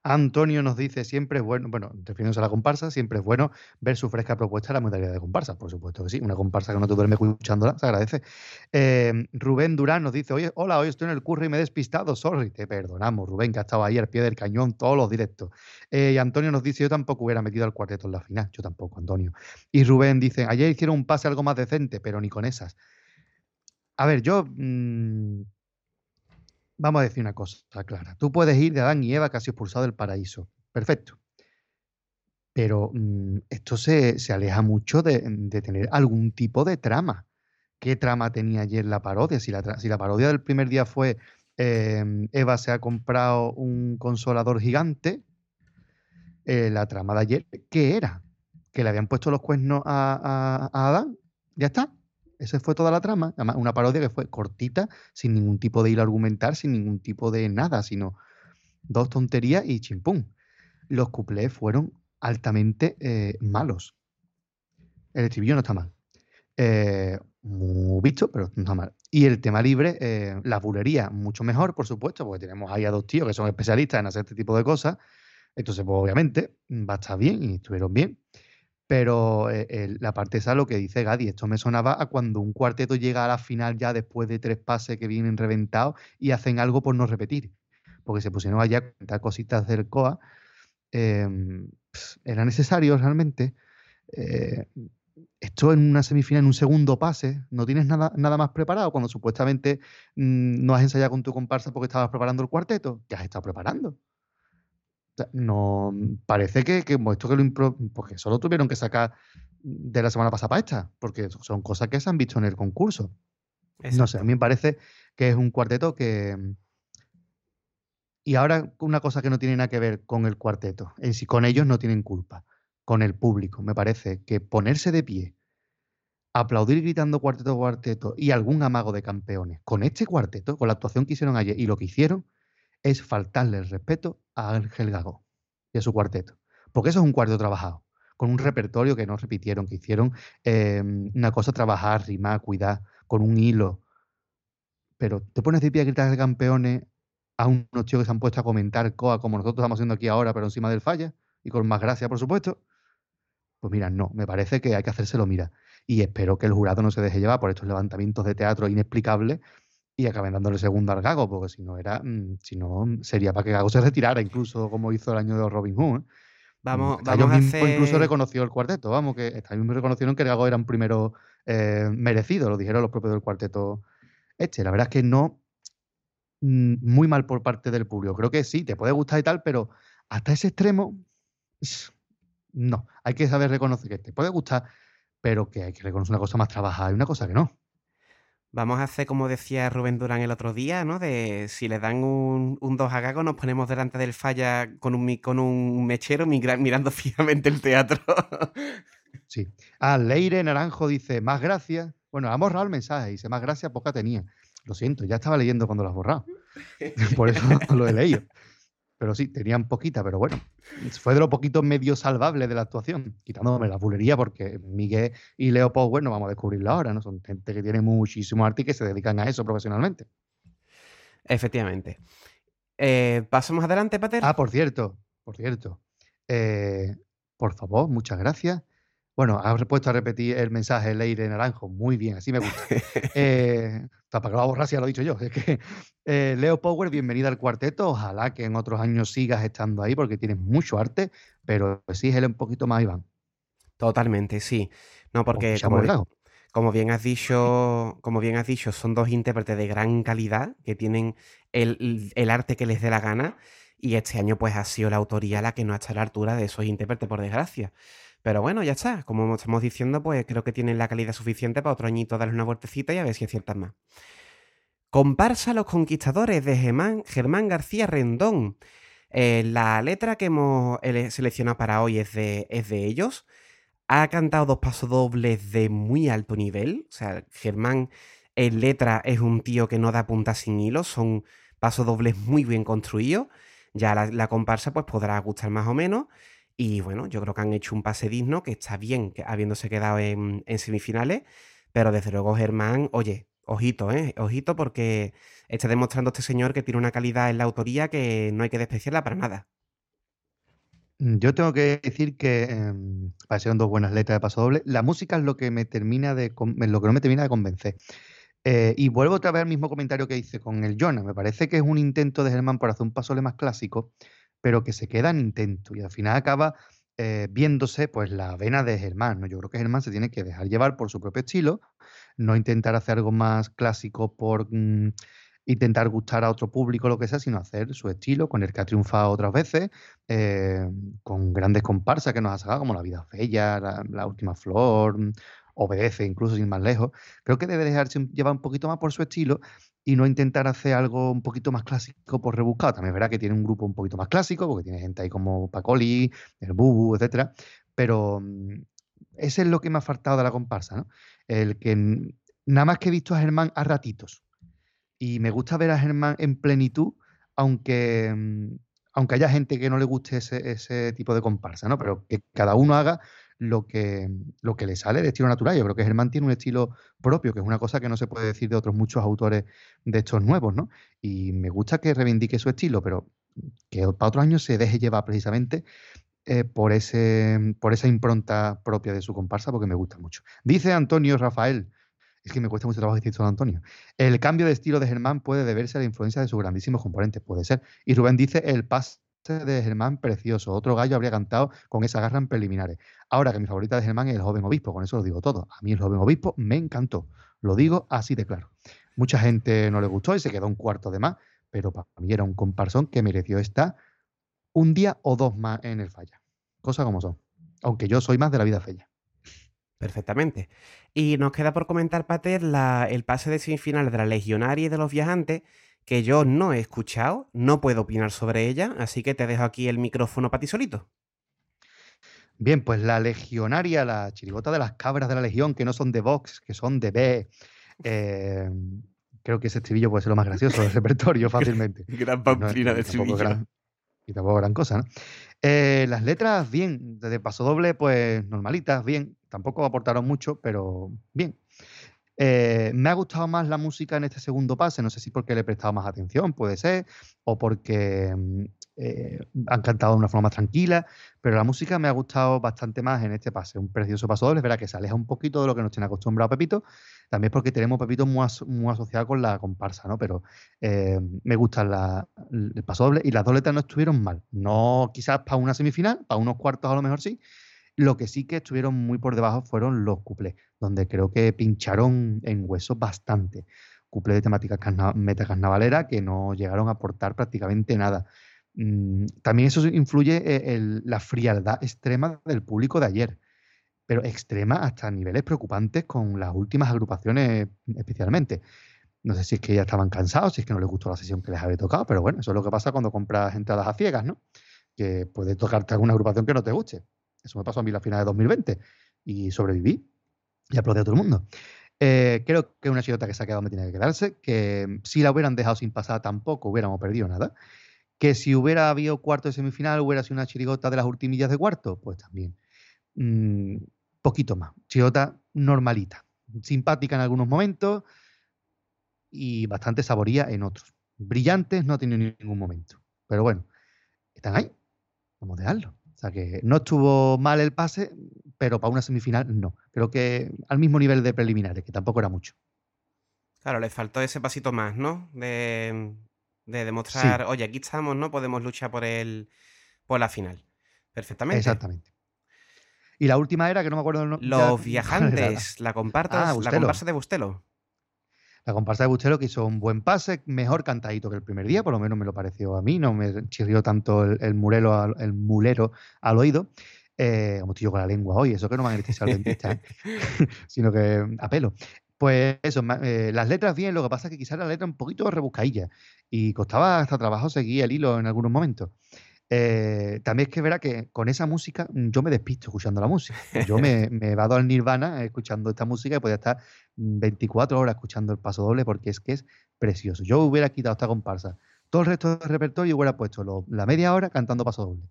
Antonio nos dice, siempre es bueno, bueno, refiriéndose a la comparsa, siempre es bueno ver su fresca propuesta de la modalidad de comparsa, por supuesto que sí, una comparsa que no te duerme escuchándola, se agradece. Eh, Rubén Durán nos dice, oye, hola, hoy estoy en el curro y me he despistado, sorry, te perdonamos, Rubén, que ha estado ahí al pie del cañón todos los directos. Eh, y Antonio nos dice, yo tampoco hubiera metido al cuarteto en la final, yo tampoco, Antonio. Y Rubén dice, ayer hicieron un pase algo más decente, pero ni con esas. A ver, yo... Mmm, vamos a decir una cosa clara. Tú puedes ir de Adán y Eva casi expulsado del paraíso. Perfecto. Pero mmm, esto se, se, aleja mucho de, de, tener algún tipo de trama. ¿Qué trama tenía ayer la parodia? Si la, si la parodia del primer día fue eh, Eva se ha comprado un consolador gigante, eh, la trama de ayer, ¿qué era? Que le habían puesto los cuernos a, a, a Adán. Ya está. Esa fue toda la trama. Además, una parodia que fue cortita, sin ningún tipo de hilo argumental, sin ningún tipo de nada, sino dos tonterías y chimpún. Los cuplés fueron altamente eh, malos. El estribillo no está mal. Eh, muy visto, pero no está mal. Y el tema libre, eh, la bulería, mucho mejor, por supuesto, porque tenemos ahí a dos tíos que son especialistas en hacer este tipo de cosas. Entonces, pues obviamente va a estar bien y estuvieron bien. Pero eh, la parte esa, lo que dice Gadi, esto me sonaba a cuando un cuarteto llega a la final ya después de tres pases que vienen reventados y hacen algo por no repetir. Porque se pusieron allá a cositas del COA. Eh, ¿Era necesario realmente? Eh, esto en una semifinal, en un segundo pase, no tienes nada, nada más preparado cuando supuestamente mmm, no has ensayado con tu comparsa porque estabas preparando el cuarteto. ¿Qué has estado preparando? No, parece que, que esto que lo impro, porque solo tuvieron que sacar de la semana pasada para esta, porque son cosas que se han visto en el concurso. Exacto. No sé, a mí me parece que es un cuarteto que. Y ahora una cosa que no tiene nada que ver con el cuarteto, es si con ellos no tienen culpa, con el público. Me parece que ponerse de pie, aplaudir gritando cuarteto, cuarteto y algún amago de campeones con este cuarteto, con la actuación que hicieron ayer y lo que hicieron, es faltarle el respeto a Ángel Gago y a su cuarteto. Porque eso es un cuarteto trabajado, con un repertorio que no repitieron, que hicieron eh, una cosa trabajar, rimar, cuidar, con un hilo. Pero te pones de pie a gritar de campeones a unos tíos que se han puesto a comentar COA como nosotros estamos haciendo aquí ahora, pero encima del falla, y con más gracia, por supuesto. Pues mira, no, me parece que hay que hacérselo mira. Y espero que el jurado no se deje llevar por estos levantamientos de teatro inexplicables y acaben dándole segundo al Gago, porque si no era, mmm, si no sería para que Gago se retirara, incluso como hizo el año de Robin Hood. ¿eh? Vamos, Hasta vamos a hacer... incluso reconoció el cuarteto, vamos, que mismos reconocieron que el Gago era un primero eh, merecido, lo dijeron los propios del cuarteto este. La verdad es que no, mmm, muy mal por parte del público. Creo que sí, te puede gustar y tal, pero hasta ese extremo, no. Hay que saber reconocer que te puede gustar, pero que hay que reconocer una cosa más trabajada y una cosa que no. Vamos a hacer como decía Rubén Durán el otro día, ¿no? De si le dan un, un 2 a Gago, nos ponemos delante del falla con un, con un mechero mirando fijamente el teatro. sí. Ah, Leire Naranjo dice, más gracias. Bueno, hemos ahorrado el mensaje, dice, más gracias, poca tenía. Lo siento, ya estaba leyendo cuando lo has borrado. Por eso lo he leído. Pero sí, tenían poquita, pero bueno, fue de lo poquito medio salvable de la actuación, quitándome la bulería porque Miguel y Leo Power no vamos a descubrirlo ahora, ¿no? Son gente que tiene muchísimo arte y que se dedican a eso profesionalmente. Efectivamente. Eh, ¿Pasamos adelante, Pater? Ah, por cierto, por cierto. Eh, por favor, muchas gracias. Bueno, has puesto a repetir el mensaje Leire Naranjo. Muy bien, así me gusta. eh, para que lo borrar ya lo he dicho yo. Es que, eh, Leo Power, bienvenida al cuarteto. Ojalá que en otros años sigas estando ahí porque tienes mucho arte, pero exígele un poquito más, Iván. Totalmente, sí. No, porque como, como, bien has dicho, como bien has dicho, son dos intérpretes de gran calidad que tienen el, el arte que les dé la gana. Y este año, pues, ha sido la autoría la que no ha estado a la altura de esos intérpretes, por desgracia. Pero bueno, ya está. Como estamos diciendo, pues creo que tienen la calidad suficiente para otro añito darle una vueltecita y a ver si aciertan más. Comparsa Los Conquistadores de Germán, Germán García Rendón. Eh, la letra que hemos seleccionado para hoy es de, es de ellos. Ha cantado dos pasodobles de muy alto nivel. O sea, Germán en letra es un tío que no da punta sin hilo. Son pasodobles muy bien construidos. Ya la, la comparsa pues podrá gustar más o menos. Y bueno, yo creo que han hecho un pase digno, que está bien, habiéndose quedado en, semifinales, pero desde luego Germán, oye, ojito, ¿eh? Ojito porque está demostrando este señor que tiene una calidad en la autoría que no hay que despreciarla para nada. Mm, yo tengo que decir que eh, parecieron dos buenas letras de paso doble. La música es lo que me termina de lo que no me termina de convencer. Eh, y vuelvo otra vez al mismo comentario que hice con el Jonah. Me parece que es un intento de Germán por hacer un paso más clásico, pero que se queda en intento y al final acaba eh, viéndose pues la vena de Germán. ¿no? Yo creo que Germán se tiene que dejar llevar por su propio estilo, no intentar hacer algo más clásico por mm, intentar gustar a otro público, lo que sea, sino hacer su estilo, con el que ha triunfado otras veces, eh, con grandes comparsas que nos ha sacado, como La Vida Fea, la, Última Flor, mm, Obedece, incluso sin más lejos. Creo que debe dejarse llevar un poquito más por su estilo y no intentar hacer algo un poquito más clásico por rebuscado. También es verdad que tiene un grupo un poquito más clásico, porque tiene gente ahí como Pacoli, el Bubu, etcétera, pero mm, ese es lo que me ha faltado de la comparsa, ¿no? El que nada más que he visto a Germán a ratitos. Y me gusta ver a Germán en plenitud, aunque, mm, aunque haya gente que no le guste ese, ese tipo de comparsa, ¿no? Pero que cada uno haga lo que, lo que le sale de estilo natural. Yo creo que Germán tiene un estilo propio, que es una cosa que no se puede decir de otros muchos autores de estos nuevos, ¿no? Y me gusta que reivindique su estilo, pero que para otros años se deje llevar precisamente eh, por, ese, por esa impronta propia de su comparsa, porque me gusta mucho. Dice Antonio Rafael, es que me cuesta mucho trabajo decir esto Antonio. El cambio de estilo de Germán puede deberse a la influencia de sus grandísimos componentes, puede ser. Y Rubén dice el pas de Germán precioso. Otro gallo habría cantado con esa garra en preliminares. Ahora que mi favorita de Germán es el joven obispo, con eso lo digo todo. A mí el joven obispo me encantó. Lo digo así de claro. Mucha gente no le gustó y se quedó un cuarto de más, pero para mí era un comparsón que mereció estar un día o dos más en el falla. Cosas como son. Aunque yo soy más de la vida fella. Perfectamente. Y nos queda por comentar, Pater, el pase de semifinal de la Legionaria y de los viajantes, que yo no he escuchado, no puedo opinar sobre ella, así que te dejo aquí el micrófono para ti solito. Bien, pues la legionaria, la chirigota de las cabras de la legión, que no son de Vox, que son de B. Eh, creo que ese estribillo puede ser lo más gracioso del repertorio fácilmente. gran pamplina de estribillo. y tampoco gran cosa, ¿no? Eh, las letras, bien, desde paso doble, pues normalitas, bien. Tampoco aportaron mucho, pero bien. Eh, me ha gustado más la música en este segundo pase, no sé si porque le he prestado más atención, puede ser, o porque mm, eh, han cantado de una forma más tranquila, pero la música me ha gustado bastante más en este pase. Un precioso paso doble, verdad que se aleja un poquito de lo que nos tiene acostumbrado Pepito, también porque tenemos Pepito muy, muy asociado con la comparsa, ¿no? Pero eh, me gusta el paso doble y las dos letras no estuvieron mal. No quizás para una semifinal, para unos cuartos a lo mejor sí, lo que sí que estuvieron muy por debajo fueron los cuplés, donde creo que pincharon en hueso bastante. Cuplés de temática metacarnavalera que no llegaron a aportar prácticamente nada. Mm, también eso influye en la frialdad extrema del público de ayer, pero extrema hasta niveles preocupantes con las últimas agrupaciones especialmente. No sé si es que ya estaban cansados, si es que no les gustó la sesión que les había tocado, pero bueno, eso es lo que pasa cuando compras entradas a ciegas, ¿no? Que puede tocarte alguna agrupación que no te guste. Eso me pasó a mí la final de 2020 y sobreviví y aplaudí a todo el mundo. Eh, creo que una chirota que se ha quedado me tiene que quedarse, que si la hubieran dejado sin pasar tampoco hubiéramos perdido nada. Que si hubiera habido cuarto de semifinal hubiera sido una chirigota de las ultimillas de cuarto, pues también. Mm, poquito más. Chirigota normalita, simpática en algunos momentos y bastante saboría en otros. Brillantes no ha tenido ningún momento. Pero bueno, están ahí. Vamos a dejarlo. Sea que no estuvo mal el pase, pero para una semifinal no. Creo que al mismo nivel de preliminares, que tampoco era mucho. Claro, le faltó ese pasito más, ¿no? De, demostrar, oye, aquí estamos, ¿no? Podemos luchar por el por la final. Perfectamente. Exactamente. Y la última era que no me acuerdo el nombre. Los viajantes, la, comparta, ah, la comparsa de Bustelo. La comparsa de Bustelo que hizo un buen pase, mejor cantadito que el primer día, por lo menos me lo pareció a mí, no me chirrió tanto el, el murelo, el mulero al oído. Eh, como estoy yo con la lengua hoy, eso que no me han al dentista, ¿eh? sino que a pelo. Pues eso, eh, las letras bien, lo que pasa es que quizás la letra un poquito rebuscadilla y costaba hasta trabajo seguir el hilo en algunos momentos. Eh, también es que verá que con esa música mm, yo me despisto escuchando la música. Yo me, me vado al nirvana escuchando esta música y podría estar 24 horas escuchando el paso doble porque es que es precioso. Yo hubiera quitado esta comparsa. Todo el resto del repertorio y hubiera puesto la media hora cantando paso doble.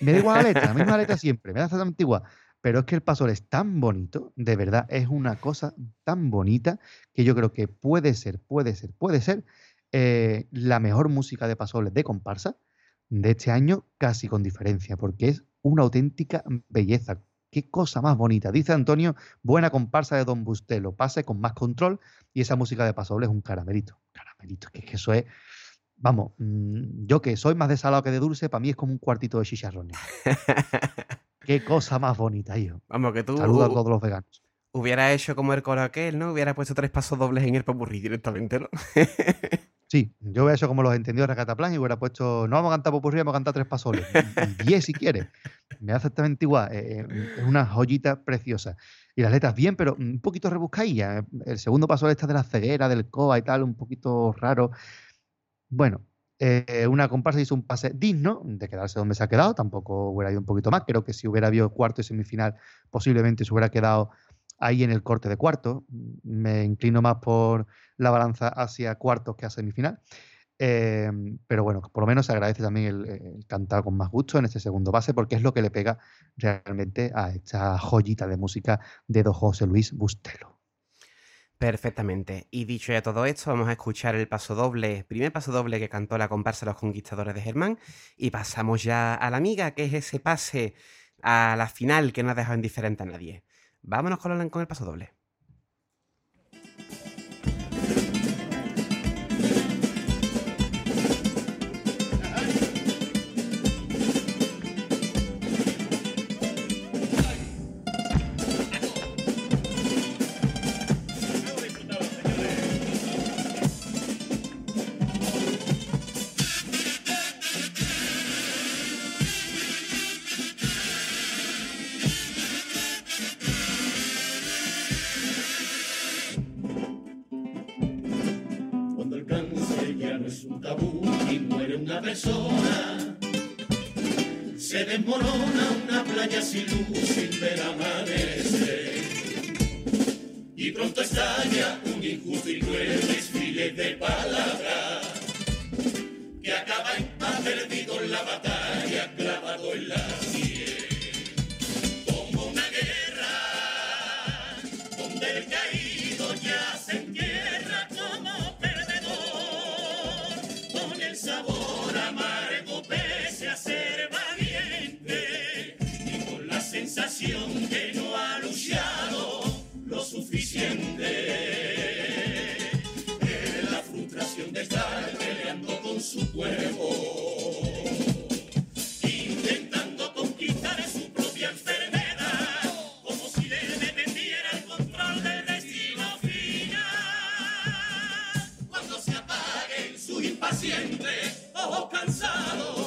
Me da igual la letra, la misma letra siempre, me da exactamente igual. Pero es que el paso es tan bonito, de verdad, es una cosa tan bonita que yo creo que puede ser, puede ser, puede ser eh, la mejor música de pasoles de comparsa de este año, casi con diferencia, porque es una auténtica belleza. Qué cosa más bonita. Dice Antonio, buena comparsa de Don Bustelo, pase con más control y esa música de pasoble es un caramelito. Caramelito, que, que eso es vamos, mm, yo que soy más de salado que de dulce, para mí es como un cuartito de chicharrones. Qué cosa más bonita, hijo. Vamos, que tú. Saludos a todos los veganos. Hubiera hecho como el coro aquel, ¿no? Hubiera puesto tres pasos dobles en el papurri directamente, ¿no? sí, yo hubiera hecho como los entendidos de Recataplan y hubiera puesto, no vamos a cantar popurrí, vamos a cantar tres pasos dobles. Diez si quieres. Me da exactamente igual. Eh, eh, es una joyita preciosa. Y las letras bien, pero un poquito rebuscadillas. El segundo paso está de la ceguera, del coa y tal, un poquito raro. Bueno, eh, una comparsa hizo un pase digno de quedarse donde se ha quedado, tampoco hubiera ido un poquito más, creo que si hubiera habido cuarto y semifinal posiblemente se hubiera quedado ahí en el corte de cuarto, me inclino más por la balanza hacia cuartos que a semifinal, em, pero bueno, por lo menos se agradece también el, el, cantar con más gusto en este segundo pase porque es lo que le pega realmente a esta joyita de música de don José Luis Bustelo. Perfectamente. Y dicho ya todo esto, vamos a escuchar el paso doble, primer paso doble que cantó la comparsa Los Conquistadores de Germán. Y pasamos ya a la amiga, que es ese pase a la final que no ha dejado indiferente a nadie. Vámonos con el, con el paso doble. impaciente o cansado.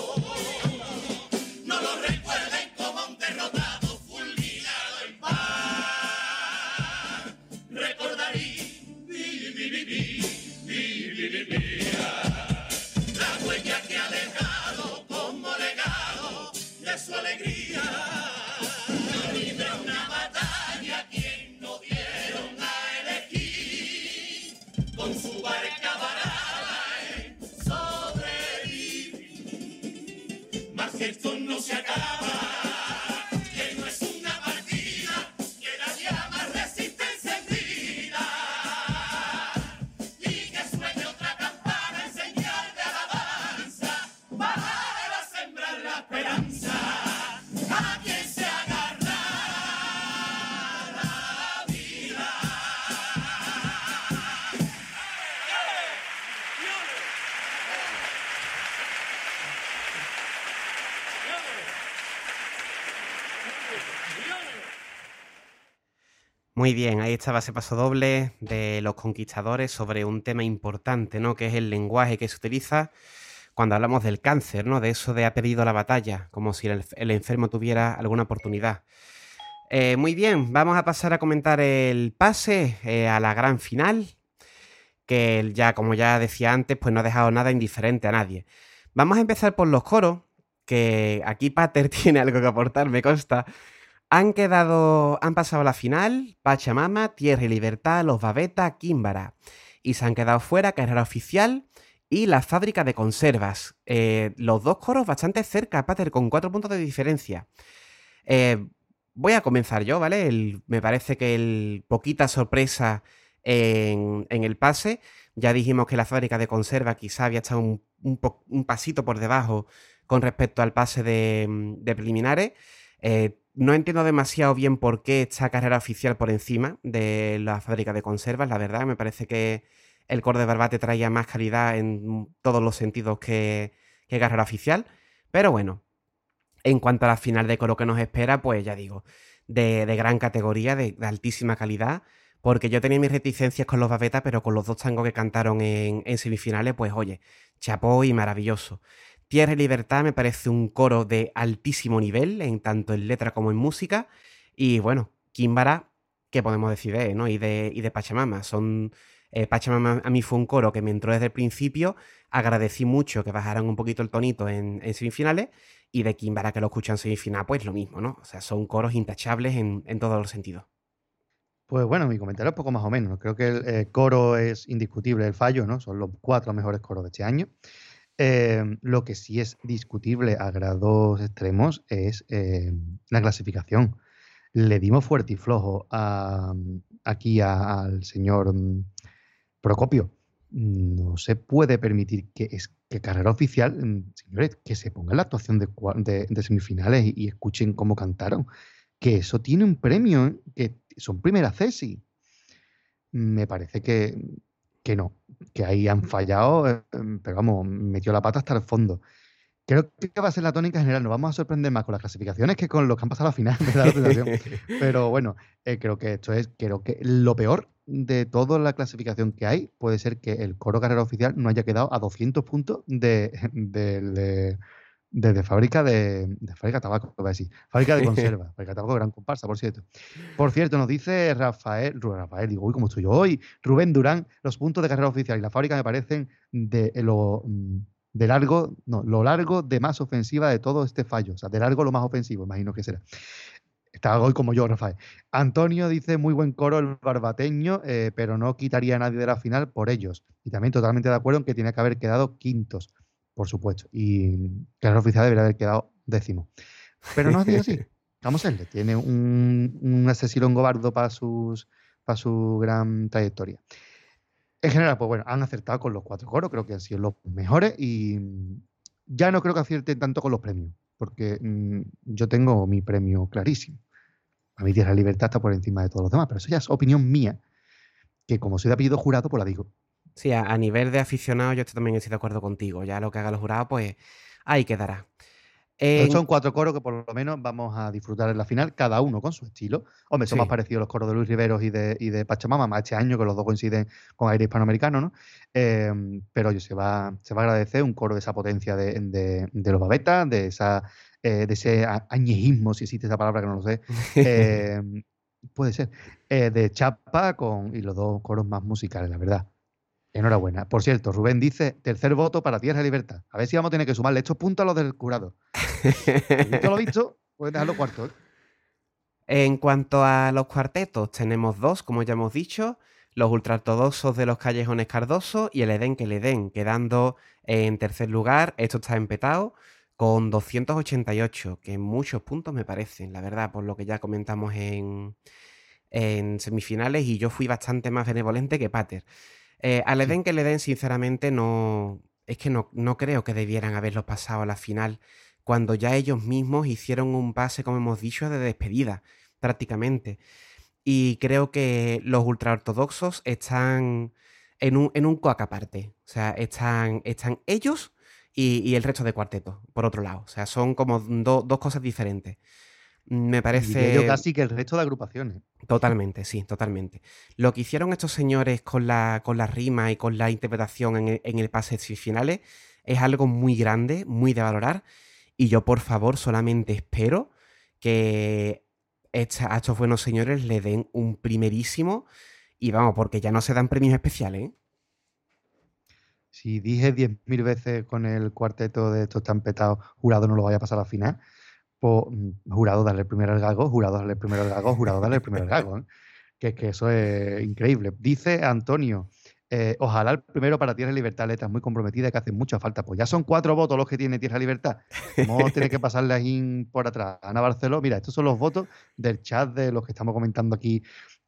Muy bien, ahí estaba ese paso doble de los conquistadores sobre un tema importante, ¿no? Que es el lenguaje que se utiliza cuando hablamos del cáncer, ¿no? De eso de ha pedido la batalla, como si el, enfermo tuviera alguna oportunidad. Eh, muy bien, vamos a pasar a comentar el pase eh, a la gran final, que ya, como ya decía antes, pues no ha dejado nada indiferente a nadie. Vamos a empezar por los coros, que aquí Pater tiene algo que aportar, me consta. Han quedado, han pasado la final Pachamama, Tierra y Libertad, Los Babeta, Químbara. Y se han quedado fuera Carrera Oficial y la Fábrica de Conservas. Eh, los dos coros bastante cerca, Pater, con cuatro puntos de diferencia. Eh, voy a comenzar yo, ¿vale? me parece que el poquita sorpresa en, el pase. Ya dijimos que la Fábrica de Conservas quizá había estado un, pasito por debajo con respecto al pase de, preliminares. Eh, no entiendo demasiado bien por qué esta carrera oficial por encima de la fábrica de conservas, la verdad. Me parece que el core de Barbate traía más calidad en todos los sentidos que, carrera oficial. Pero bueno, en cuanto a la final de coro que nos espera, pues ya digo, de, gran categoría, de, altísima calidad. Porque yo tenía mis reticencias con los Babeta, pero con los dos tangos que cantaron en, en semifinales, pues oye, chapó y maravilloso. Tierra y Libertad me parece un coro de altísimo nivel, en tanto en letra como en música. Y bueno, Kimbara, ¿qué podemos decir de ¿no? Y de, y de Pachamama. Son. Eh, Pachamama a mí fue un coro que me entró desde el principio. Agradecí mucho que bajaran un poquito el tonito en, semifinales. Y de Kimbara que lo escuchan en semifinal, pues lo mismo, ¿no? O sea, son coros intachables en, todos los sentidos. Pues bueno, mi comentario es poco más o menos. Creo que el eh, coro es indiscutible el fallo, ¿no? Son los cuatro mejores coros de este año. Em, lo que sí es discutible a grados extremos es em, la clasificación. Le dimos fuerte y flojo aquí al señor mm, Procopio. No se puede permitir que, es, que carrera oficial, mm, señores, que se ponga la actuación de, semifinales y, escuchen cómo cantaron. Que eso tiene un premio, que son primera cesi. Me parece que, que no, que ahí han fallado, eh, pero vamos, metió la pata hasta el fondo. Creo que va a ser la tónica general. Nos vamos a sorprender más con las clasificaciones que con los que han pasado a la final Pero bueno, eh, creo que esto es, creo que lo peor de toda la clasificación que hay puede ser que el coro carrera oficial no haya quedado a 200 puntos de, de, desde fábrica de, de fábrica de tabaco, a decir. Fábrica de conserva, fábrica de tabaco gran comparsa, por cierto. Por cierto, nos dice Rafael, Rafael, digo, uy, ¿cómo estoy yo hoy? Rubén Durán, los puntos de carrera oficial y la fábrica me parecen de lo mm, de largo, no, lo largo de más ofensiva de todo este fallo. O sea, de largo lo más ofensivo, imagino que será. Está hoy como yo, Rafael. Antonio dice muy buen coro el barbateño, eh, pero no quitaría a nadie de la final por ellos. Y también totalmente de acuerdo en que tiene que haber quedado quintos por supuesto. Y Carrera Oficial debería haber quedado décimo. Pero no ha sido así. Vamos a verle. Tiene un, un asesino gobardo para, sus, para su gran trayectoria. En general, pues bueno, han acertado con los cuatro coros, creo que han sido los mejores y ya no creo que acierten tanto con los premios, porque mm, yo tengo mi premio clarísimo. A mí Tierra Libertad está por encima de todos los demás, pero eso ya es opinión mía, que como soy de apellido jurado, pues la digo. Sí, a, nivel de aficionado yo también estoy de acuerdo contigo. Ya lo que haga el jurado, pues ahí quedará. son cuatro coros que por lo menos vamos a disfrutar en la final, cada uno con su estilo. Hombre, son más parecidos los coros de Luis Riveros y de, y de Pachamama, más este año que los dos coinciden con aire hispanoamericano, ¿no? Em, pero oye, se va, se va a agradecer un coro de esa potencia de, los babetas, de esa eh, de ese añejismo, si existe esa palabra que no lo sé, em, puede ser, eh, de Chapa con, y los dos coros más musicales, la verdad. Enhorabuena. Por cierto, Rubén dice, tercer voto para Tierra y Libertad. A ver si vamos a tener que sumarle estos puntos a los del curado. visto lo visto, puedes dejarlo cuarto. ¿eh? En cuanto a los cuartetos, tenemos dos, como ya hemos dicho, los ultraortodoxos de los callejones Cardoso y el Edén que el Edén, quedando en tercer lugar, esto está empetado, con 288, que muchos puntos me parecen, la verdad, por lo que ya comentamos en, en semifinales y yo fui bastante más benevolente que Pater. Eh, al Eden que le den, sinceramente, no. Es que no, no creo que debieran haberlo pasado a la final cuando ya ellos mismos hicieron un pase, como hemos dicho, de despedida, prácticamente. Y creo que los ultraortodoxos están en un, en un coac aparte. O sea, están, están ellos y, el resto de cuarteto, por otro lado. O sea, son como dos cosas diferentes. Me parece. yo casi que el resto de agrupaciones. Totalmente, sí, totalmente. Lo que hicieron estos señores con la, con la rima y con la interpretación en el, en el pase finales es algo muy grande, muy de valorar. Y yo, por favor, solamente espero que a estos buenos señores le den un primerísimo. Y vamos, porque ya no se dan premios especiales. ¿eh? Si dije 10.000 veces con el cuarteto de estos tan petados, jurado no lo vaya a pasar a la final, pues jurado darle el primer al gago, jurado darle el primer al gago, jurado darle el primer al gago. ¿eh? Que que eso es increíble. Dice Antonio, eh, ojalá el primero para Tierra Libertad, letras muy comprometida que hace mucha falta. Pues ya son cuatro votos los que tiene Tierra Libertad. No tiene que pasarle ahí por atrás. Ana Barceló, mira, estos son los votos del chat de los que estamos comentando aquí.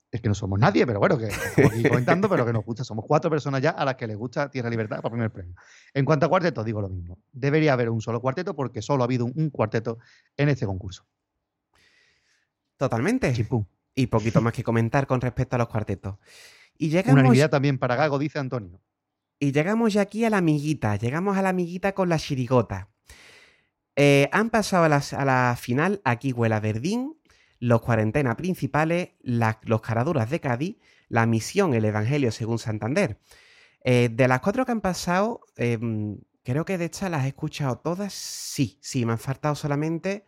Es que no somos nadie, pero bueno, que estamos aquí comentando, pero que nos gusta. Somos cuatro personas ya a las que les gusta Tierra Libertad para primer premio. En cuanto a cuarteto, digo lo mismo. Debería haber un solo cuarteto porque solo ha habido un, cuarteto en este concurso. Totalmente. Y poquito más que comentar con respecto a los cuartetos. Y llegamos... Unanimidad también para Gago, dice Antonio. Y llegamos ya aquí a la amiguita. Llegamos a la amiguita con la chirigota. Eh, han pasado a la, final aquí Huela Verdín, los cuarentena principales, los caraduras de Cádiz, la misión El Evangelio según Santander. Eh, de las cuatro que han pasado, em, creo que de estas las he escuchado todas. Sí, sí, me han faltado solamente.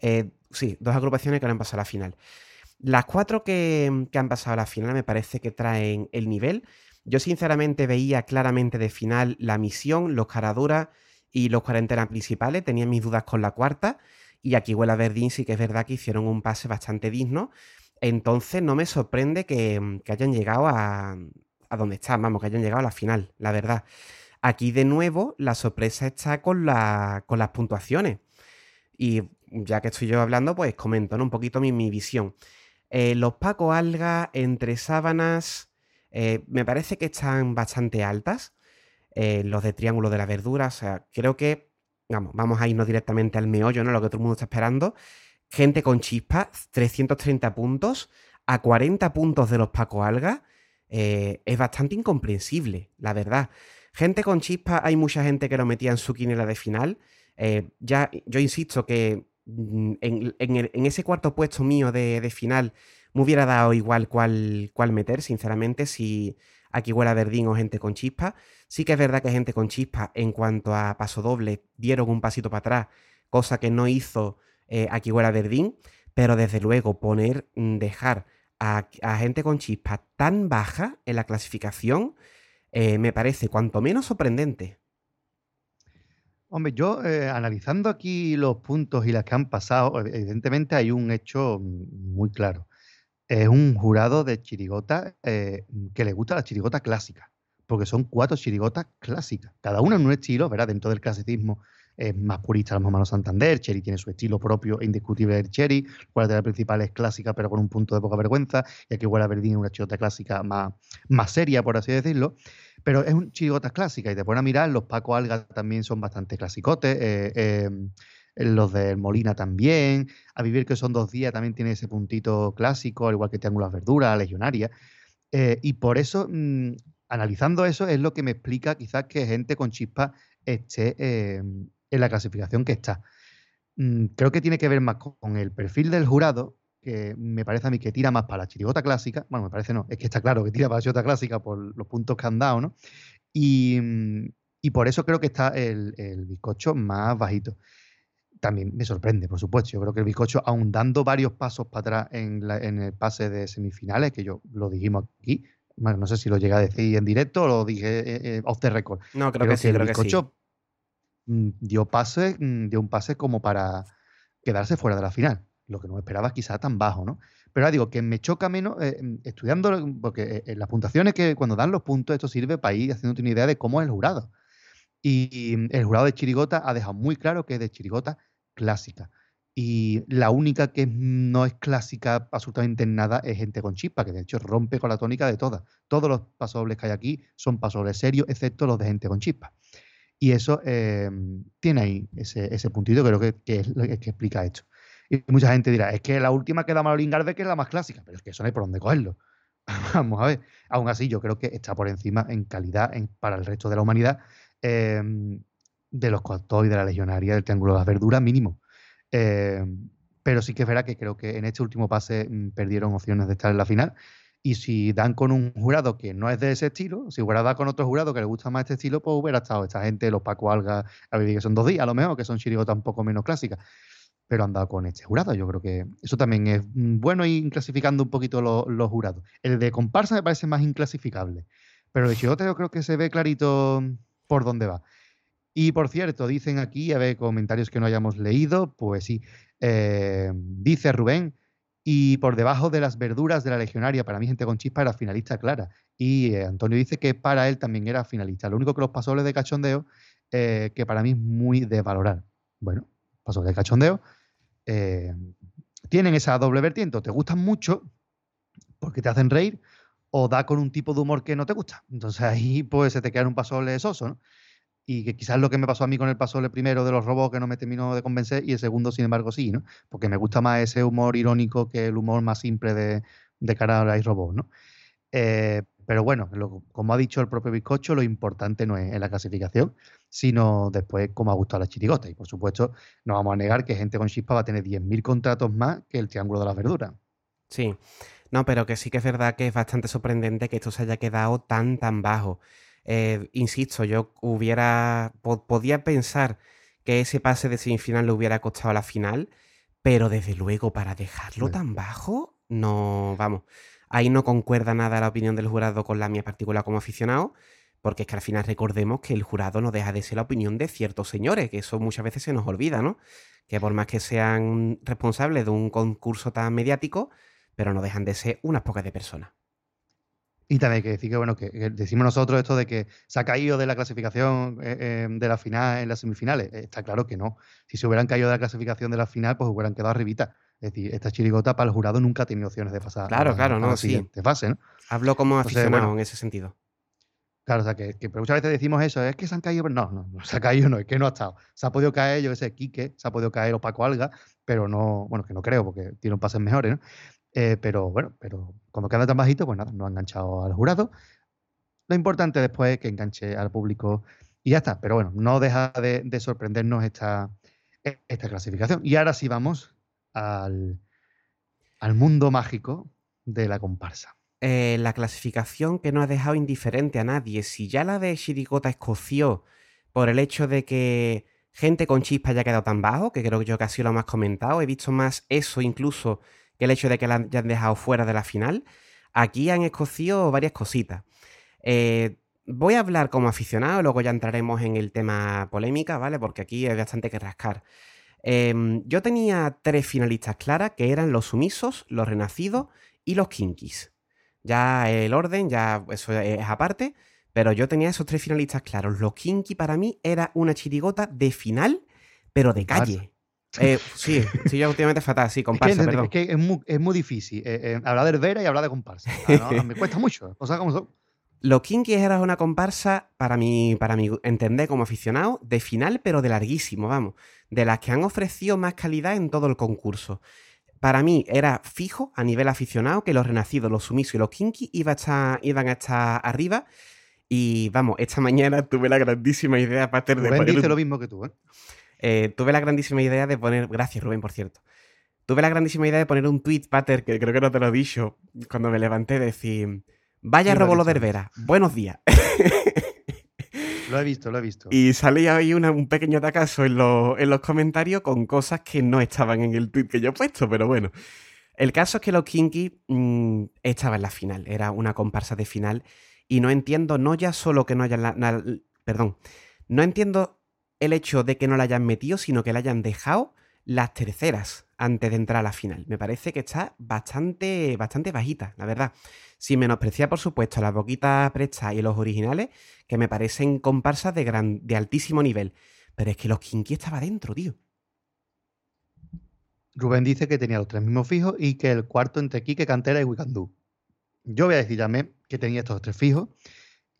Eh, sí, dos agrupaciones que no han pasado a la final. Las cuatro que, han pasado a la final me parece que traen el nivel. Yo sinceramente veía claramente de final la misión, los caraduras y los cuarentenas principales. Tenía mis dudas con la cuarta. Y aquí Huela Verdín sí que es verdad que hicieron un pase bastante digno. Entonces no me sorprende que, hayan llegado a, a donde están, vamos, que hayan llegado a la final, la verdad. Aquí de nuevo la sorpresa está con, la, con las puntuaciones. Y ya que estoy yo hablando, pues comento un poquito mi, mi visión. Eh, los Paco Alga entre sábanas eh, me parece que están bastante altas. Eh, los de Triángulo de la Verdura, o sea, creo que vamos, vamos a irnos directamente al meollo, ¿no? Lo que todo el mundo está esperando. Gente con chispa, 330 puntos a 40 puntos de los Paco Alga. es bastante incomprensible, la verdad. Gente con chispa, hay mucha gente que lo metía en su quinela de final. ya, yo insisto que Mm, en, ese cuarto puesto mío de, final me hubiera dado igual cuál, cuál meter, sinceramente, si aquí huela Verdín o gente con chispa. Sí que es verdad que gente con chispa en cuanto a paso doble dieron un pasito para atrás, cosa que no hizo eh, aquí huela Verdín, pero desde luego poner, mm, dejar a, gente con chispa tan baja en la clasificación eh, me parece cuanto menos sorprendente. Hombre, yo eh, analizando aquí los puntos y las que han pasado, evidentemente hay un hecho muy claro. Es un jurado de chirigota eh, que le gusta la chirigota clásica, porque son cuatro chirigotas clásicas, cada una en un estilo, ¿verdad? Dentro del clasicismo es más purista a Mano Santander, Cherry tiene su estilo propio e indiscutible del Cherry, la principal es clásica pero con un punto de poca vergüenza, y aquí Guara Verdín es una chirigota clásica más, más seria, por así decirlo. Pero es un chirigotas clásica y te pones a mirar, los Paco Alga también son bastante clasicotes, eh, em, los de Molina también, A Vivir que son dos días también tiene ese puntito clásico, al igual que Triángulo las Verduras, Legionaria. Eh, y por eso, mm, analizando eso, es lo que me explica quizás que gente con chispa esté em, en la clasificación que está. Mm, creo que tiene que ver más con el perfil del jurado que me parece a mí que tira más para la chirigota clásica. Bueno, me parece no, es que está claro que tira para la chirigota clásica por los puntos que han dado, ¿no? Y, mm, por eso creo que está el, bizcocho más bajito. También me sorprende, por supuesto. Yo creo que el bizcocho, aún dando varios pasos para atrás en, el pase de semifinales, que yo lo dijimos aquí, bueno, no sé si lo llegué a decir en directo o lo dije eh, eh, off the record. No, creo, que, sí, el bizcocho mm, dio pase, mm, dio un pase como para quedarse fuera de la final lo que no esperaba quizá tan bajo, ¿no? Pero ahora digo que me choca menos eh, mm, estudiando, porque en eh, las puntuaciones que cuando dan los puntos, esto sirve para ir haciéndote una idea de cómo es el jurado. Y el jurado de Chirigota ha dejado muy claro que es de Chirigota clásica. Y la única que no es clásica absolutamente en nada es Gente con Chispa, que de hecho rompe con la tónica de todas. Todos los pasobles que hay aquí son pasobles serios, excepto los de Gente con Chispa. Y eso eh, tiene ahí ese, ese puntito, creo que, que es que explica esto. Y mucha gente dirá, es que la última que da Marolín que es la más clásica, pero es que eso no hay por dónde cogerlo. Vamos a ver. Aún así, yo creo que está por encima en calidad para el resto de la humanidad em, de los coactos y de la legionaria del Triángulo de las Verduras, mínimo. Em, pero sí que es verdad que creo que en este último pase mm, perdieron opciones de estar en la final. Y si dan con un jurado que no es de ese estilo, si hubiera dado con otro jurado que le gusta más este estilo, pues hubiera estado esta gente, los Paco Alga, a ver, que son dos días a lo mejor, que son chirigotas un poco menos clásicas pero han dado con este jurado. Yo creo que eso también es mm, bueno ir clasificando un poquito los jurados. El de comparsa me parece más inclasificable, pero de chigote yo creo que se ve clarito por dónde va. Y por cierto, dicen aquí, a ver, comentarios que no hayamos leído, pues sí, eh, dice Rubén, y por debajo de las verduras de la legionaria, para mí gente con chispa era finalista clara. Y eh, Antonio dice que para él también era finalista. Lo único que los pasoles de cachondeo, eh, que para mí es muy de valorar. Bueno, pasoles de cachondeo, tienen esa doble vertiente, o te gustan mucho porque te hacen reír, o da con un tipo de humor que no te gusta. Entonces ahí pues se te queda un pasole soso, ¿no? Y que quizás lo que me pasó a mí con el pasole primero de los robots que no me terminó de convencer y el segundo, sin embargo, sí, ¿no? Porque me gusta más ese humor irónico que el humor más simple de, de cara a los robots, ¿no? Eh, pero bueno, como ha dicho el propio bizcocho, lo importante no es en la clasificación, sino después cómo ha gustado la chirigota. Y por supuesto, no vamos a negar que gente con chispa va a tener 10.000 contratos más que el Triángulo de las Verduras. Sí, no, pero que sí que es verdad que es bastante sorprendente que esto se haya quedado tan, tan bajo. Eh, insisto, yo hubiera, podía pensar que ese pase de semifinal le hubiera costado la final, pero desde luego para dejarlo tan bajo, no, vamos. Ahí no concuerda nada la opinión del jurado con la mía particular como aficionado, porque es que al final recordemos que el jurado no deja de ser la opinión de ciertos señores, que eso muchas veces se nos olvida, ¿no? Que por más que sean responsables de un concurso tan mediático, pero no dejan de ser unas pocas de personas. Y también hay que decir que, bueno, que, decimos nosotros esto de que se ha caído de la clasificación eh, eh, de la final en las semifinales. Está claro que no. Si se hubieran caído de la clasificación de la final, pues hubieran quedado arribita. Es decir, esta chirigota para el jurado nunca ha tenido opciones de pasar claro, claro, no, la siguiente fase, ¿no? Hablo como aficionado en ese sentido. Claro, o sea, que, muchas veces decimos eso, es que se han caído, pero no, no, no se ha caído, no, es que no ha estado. Se ha podido caer, yo que sé, Quique, se ha podido caer Opaco Alga, pero no, bueno, que no creo, porque tiene un pases mejores, ¿no? Eh, pero bueno, pero cuando queda tan bajito, pues nada, no ha enganchado al jurado. Lo importante después es que enganche al público y ya está. Pero bueno, no deja de, de sorprendernos esta, esta clasificación. Y ahora sí vamos al, al mundo mágico de la comparsa. Eh, la clasificación que no ha dejado indiferente a nadie. Si ya la de Chirigota escoció por el hecho de que gente con chispa haya quedado tan bajo, que creo que yo casi lo más comentado, he visto más eso incluso que el hecho de que la hayan dejado fuera de la final. Aquí han escocido varias cositas. Eh, voy a hablar como aficionado, luego ya entraremos en el tema polémica, ¿vale? Porque aquí hay bastante que rascar. Em, yo tenía tres finalistas claras, que eran los sumisos, los renacidos y los kinkis. Ya el orden, ya eso es aparte, pero yo tenía esos tres finalistas claros. Los kinky para mí era una chirigota de final, pero de calle. Eh, sí, sí, yo últimamente fatal, sí, comparsa, es que, perdón. Es que es muy, es muy difícil eh, eh, hablar de Herbera y hablar de comparsa. Ah, me cuesta mucho, cosas como son. Los Kinkies era una comparsa, para mi, para mi entender como aficionado, de final, pero de larguísimo, vamos. De las que han ofrecido más calidad en todo el concurso. Para mí era fijo a nivel aficionado que los renacidos, los sumisos y los kinky iban a estar, iban a estar arriba. Y vamos, esta mañana tuve la grandísima idea, Pater, de Rubén dice lo mismo que tú, ¿eh? ¿Eh? Tuve la grandísima idea de poner. Gracias, Rubén, por cierto. Tuve la grandísima idea de poner un tweet, Pater, que creo que no te lo he dicho, cuando me levanté, decir. Vaya robo lo de Vera. Buenos días. Lo he visto, lo he visto. Y salía ahí un pequeño tacazo en, en, los comentarios con cosas que no estaban en el tweet que yo he puesto, pero bueno. El caso es que los Kinky mmm, estaban en la final, era una comparsa de final. Y no entiendo, no ya solo que no hayan. perdón. No entiendo el hecho de que no la hayan metido, sino que la hayan dejado las terceras antes de entrar a la final. Me parece que está bastante, bastante bajita, la verdad. Sin menospreciar, por supuesto, las boquitas prestas y los originales, que me parecen comparsas de, gran, de altísimo nivel. Pero es que los Kinky estaba dentro, tío. Rubén dice que tenía los tres mismos fijos y que el cuarto entre Kike, Cantera y Wicandú. Yo voy a decir también que tenía estos tres fijos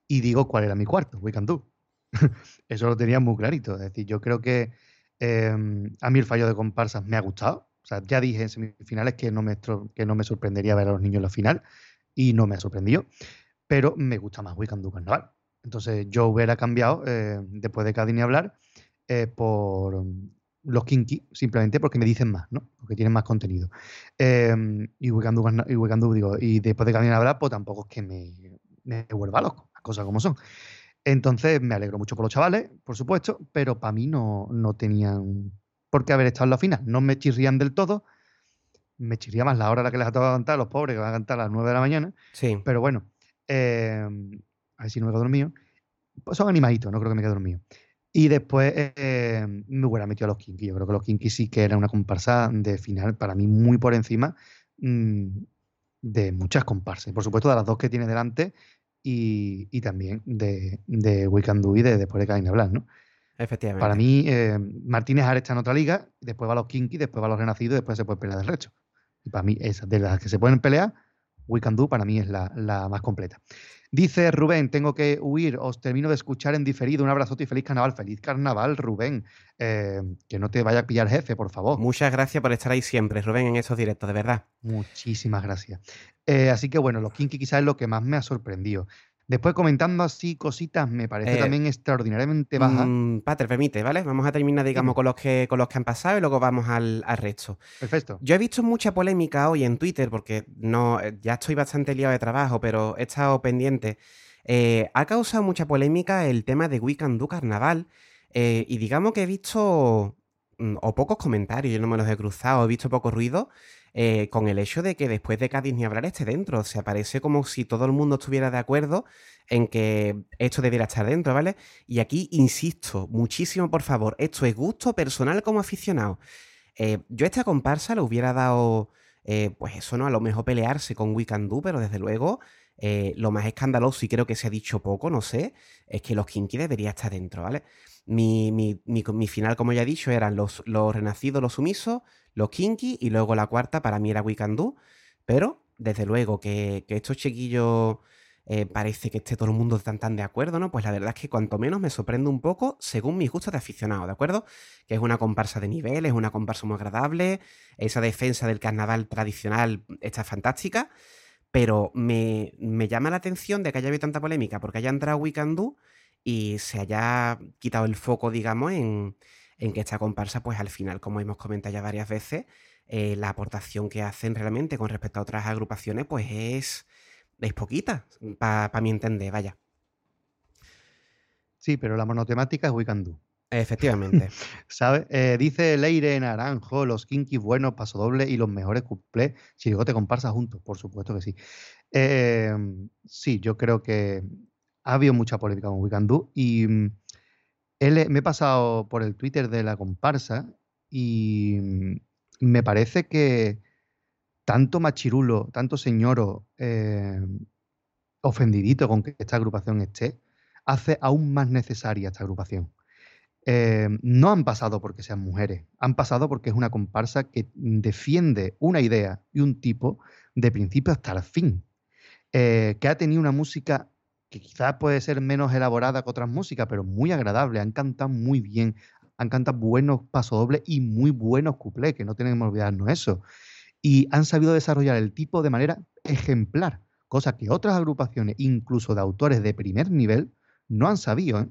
y digo cuál era mi cuarto, Wicandú. Eso lo tenía muy clarito. Es decir, yo creo que em, a mí el fallo de comparsas me ha gustado. O sea, ya dije en semifinales que no me, que no me sorprendería ver a los niños en la final y no me ha sorprendido. Pero me gusta más Wicandú Carnaval. Entonces yo hubiera cambiado, eh, después de cada ni hablar, eh, por, los kinky, simplemente porque me dicen más, ¿no? Porque tienen más contenido. Em, y Wigandu, digo, y después de que hablar, pues tampoco es que me, me vuelva loco, las cosas como son. Entonces me alegro mucho por los chavales, por supuesto, pero para mí no, no tenían por qué haber estado en la final. No me chirrían del todo. Me chirría más la hora a la que les ha tocado cantar, los pobres que van a cantar a las 9 de la mañana. Sí. Pero bueno, em, a ver si no me quedo dormido. Pues son animaditos, no creo que me quede dormido. Y después eh, me hubiera metido a los Kinky. Yo creo que los Kinky sí que era una comparsa de final para mí muy por encima mm, de muchas comparsas. Por supuesto, de las dos que tiene delante y, también de, de We Can Do y de después de Caín Blanc, ¿no? Efectivamente. Para mí, eh, Martínez Ares está en otra liga, después va a los Kinky, después va a los Renacidos y después se puede pelear del resto. Y para mí, esas de las que se pueden pelear, We Can Do para mí es la, la más completa. Dice Rubén, tengo que huir, os termino de escuchar en diferido. Un abrazote y feliz carnaval. Feliz carnaval, Rubén. Eh, que no te vaya a pillar jefe, por favor. Muchas gracias por estar ahí siempre, Rubén, en estos directos, de verdad. Muchísimas gracias. Eh, así que bueno, los Kinky quizás es lo que más me ha sorprendido. Después comentando así cositas, me parece eh, también extraordinariamente baja. Pater, permite, ¿vale? Vamos a terminar, digamos, con los, que, con los que han pasado y luego vamos al, resto. Perfecto. Yo he visto mucha polémica hoy en Twitter, porque no, eh, ya estoy bastante liado de trabajo, pero he estado pendiente. Eh, ha causado mucha polémica el tema de Weekend Do Carnaval. y digamos que he visto o pocos comentarios, yo no me los he cruzado, he visto poco ruido eh, con el hecho de que después de Cádiz ni hablar esté dentro. O sea, parece como si todo el mundo estuviera de acuerdo en que esto debiera estar dentro, ¿vale? Y aquí insisto, muchísimo por favor, esto es gusto personal como aficionado. Eh, yo esta comparsa le hubiera dado, eh, pues eso, ¿no? A lo mejor pelearse con We Do, pero desde luego lo más escandaloso, y creo que se ha dicho poco, no sé, es que los Kinky debería estar dentro, ¿vale? Mi, mi, mi, final, como ya he dicho, eran los, los renacidos, los sumisos, los Kinky y luego la cuarta para mí era We Can Do. Pero, desde luego, que, estos chiquillos eh, parece que esté todo el mundo tan, tan de acuerdo, ¿no? Pues la verdad es que cuanto menos me sorprende un poco según mis gustos de aficionado, ¿de acuerdo? Que es una comparsa de nivel, es una comparsa muy agradable, esa defensa del carnaval tradicional está fantástica, pero me, me llama la atención de que haya habido tanta polémica porque haya entrado We Can Do y se haya quitado el foco, digamos, en, que esta comparsa, pues al final, como hemos comentado ya varias veces, eh, la aportación que hacen realmente con respecto a otras agrupaciones, pues es, es poquita, para mi entender, vaya. Sí, pero la monotemática es We Can Do. Efectivamente. ¿Sabes? Eh, dice Leire Naranjo, los kinky buenos, paso doble y los mejores cuplés. Si digo te comparsa juntos, por supuesto que sí. Em, sí, yo creo que ha habido mucha polémica con Wicandú y mm, él, me he pasado por el Twitter de la comparsa y mm, me parece que tanto machirulo, tanto señoro eh, ofendidito con que esta agrupación esté, hace aún más necesaria esta agrupación. Eh, no han pasado porque sean mujeres, han pasado porque es una comparsa que defiende una idea y un tipo de principio hasta el fin, eh, que ha tenido una música que quizás puede ser menos elaborada que otras músicas, pero muy agradable, han cantado muy bien, han cantado buenos pasodobles y muy buenos cuplés, que no tenemos que olvidarnos eso. Y han sabido desarrollar el tipo de manera ejemplar, cosa que otras agrupaciones, incluso de autores de primer nivel, no han sabido. ¿eh?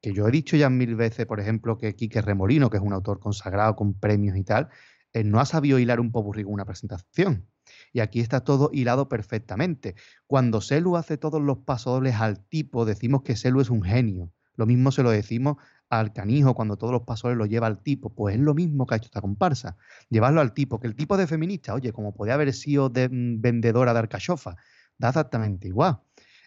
Que yo he dicho ya mil veces, por ejemplo, que Quique Remolino, que es un autor consagrado con premios y tal, eh, no ha sabido hilar un popurrí con una presentación. Y aquí está todo hilado perfectamente. Cuando Selu hace todos los pasodobles al tipo, decimos que Selu es un genio. Lo mismo se lo decimos al canijo cuando todos los pasodobles lo lleva al tipo. Pues es lo mismo que ha hecho esta comparsa. Llevarlo al tipo, que el tipo de feminista, oye, como podía haber sido de, mm, vendedora de arcachofa, da exactamente igual.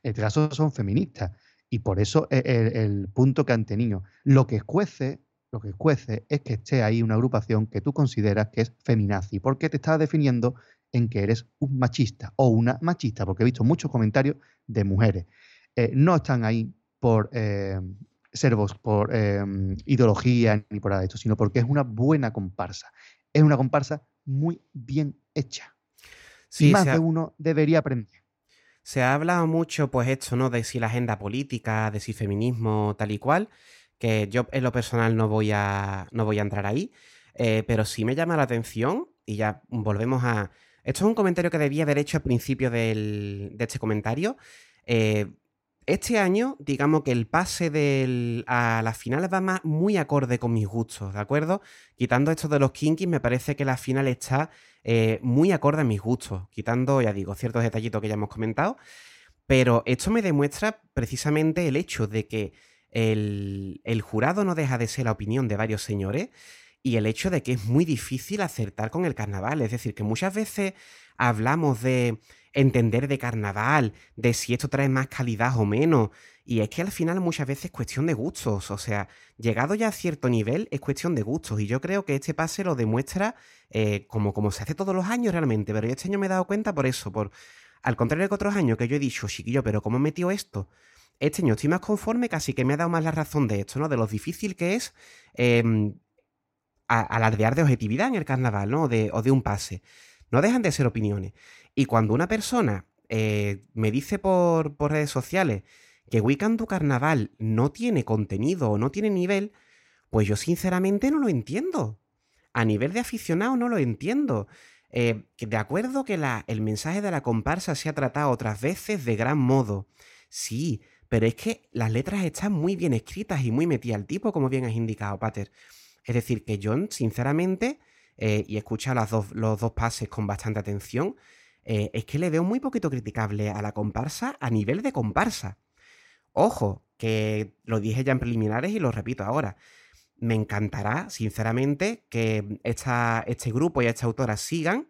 En este caso son feministas. Y por eso e, el, el punto que han tenido. Lo que escuece lo que cuece es que esté ahí una agrupación que tú consideras que es feminazi, porque te está definiendo en que eres un machista o una machista, porque he visto muchos comentarios de mujeres. Eh, no están ahí por eh, servos, por eh, ideología ni por nada de esto, sino porque es una buena comparsa. Es una comparsa muy bien hecha. y más de uno debería aprender. Se ha hablado mucho, pues esto, ¿no? De si la agenda política, de si feminismo, tal y cual, que yo en lo personal no voy a, no voy a entrar ahí, pero sí me llama la atención, y ya volvemos a, esto es un comentario que debía haber hecho al principio de este comentario. Eh, este año, digamos que el pase del, a las finales va más muy acorde con mis gustos, ¿de acuerdo? Quitando esto de los kinkies, me parece que la final está eh, muy acorde a mis gustos, quitando, ya digo, ciertos detallitos que ya hemos comentado. Pero esto me demuestra precisamente el hecho de que el jurado no deja de ser la opinión de varios señores y el hecho de que es muy difícil acertar con el carnaval. Es decir, que muchas veces hablamos de entender de carnaval, de si esto trae más calidad o menos. Y es que al final muchas veces es cuestión de gustos. O sea, llegado ya a cierto nivel es cuestión de gustos. Y yo creo que este pase lo demuestra eh, como, como se hace todos los años realmente. Pero yo este año me he dado cuenta por eso. Por, al contrario que otros años que yo he dicho, chiquillo, pero ¿cómo he metido esto? Este año estoy más conforme, casi que me ha dado más la razón de esto, ¿no? De lo difícil que es alardear de objetividad en el carnaval, ¿no? De, o de, un pase. No dejan de ser opiniones. Y cuando una persona eh, me dice por, por, redes sociales que Weekend Carnaval no tiene contenido o no tiene nivel, pues yo sinceramente no lo entiendo. A nivel de aficionado no lo entiendo. Eh, de acuerdo que el mensaje de la comparsa se ha tratado otras veces de gran modo. Sí, pero es que las letras están muy bien escritas y muy metidas al tipo, como bien has indicado, Pater. Es decir, que John, sinceramente, eh, y escucha los dos, los dos pases con bastante atención, eh, es que le veo muy poquito criticable a la comparsa a nivel de comparsa. Ojo, que lo dije ya en preliminares y lo repito ahora. Me encantará, sinceramente, que este grupo y esta autora sigan,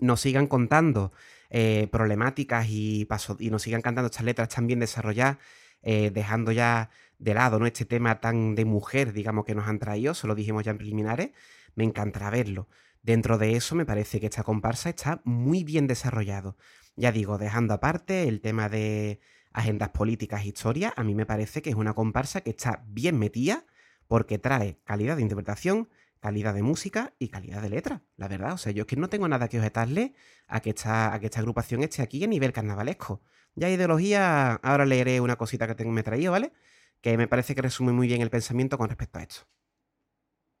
nos sigan contando eh, problemáticas y, y, nos sigan cantando estas letras tan bien desarrolladas, dejando ya de lado, ¿no? Este tema tan de mujer, digamos, que nos han traído, se lo dijimos ya en preliminares, me encantará verlo. Dentro de eso me parece que esta comparsa está muy bien desarrollado. Ya digo, dejando aparte el tema de agendas políticas, historia, a mí me parece que es una comparsa que está bien metida porque trae calidad de interpretación, calidad de música y calidad de letra, la verdad. O sea, yo es que no tengo nada que objetarle a que esta, a que esta agrupación esté aquí a nivel carnavalesco. Ya ideología, ahora leeré una cosita que me he traído, ¿vale? Que me parece que resume muy bien el pensamiento con respecto a esto.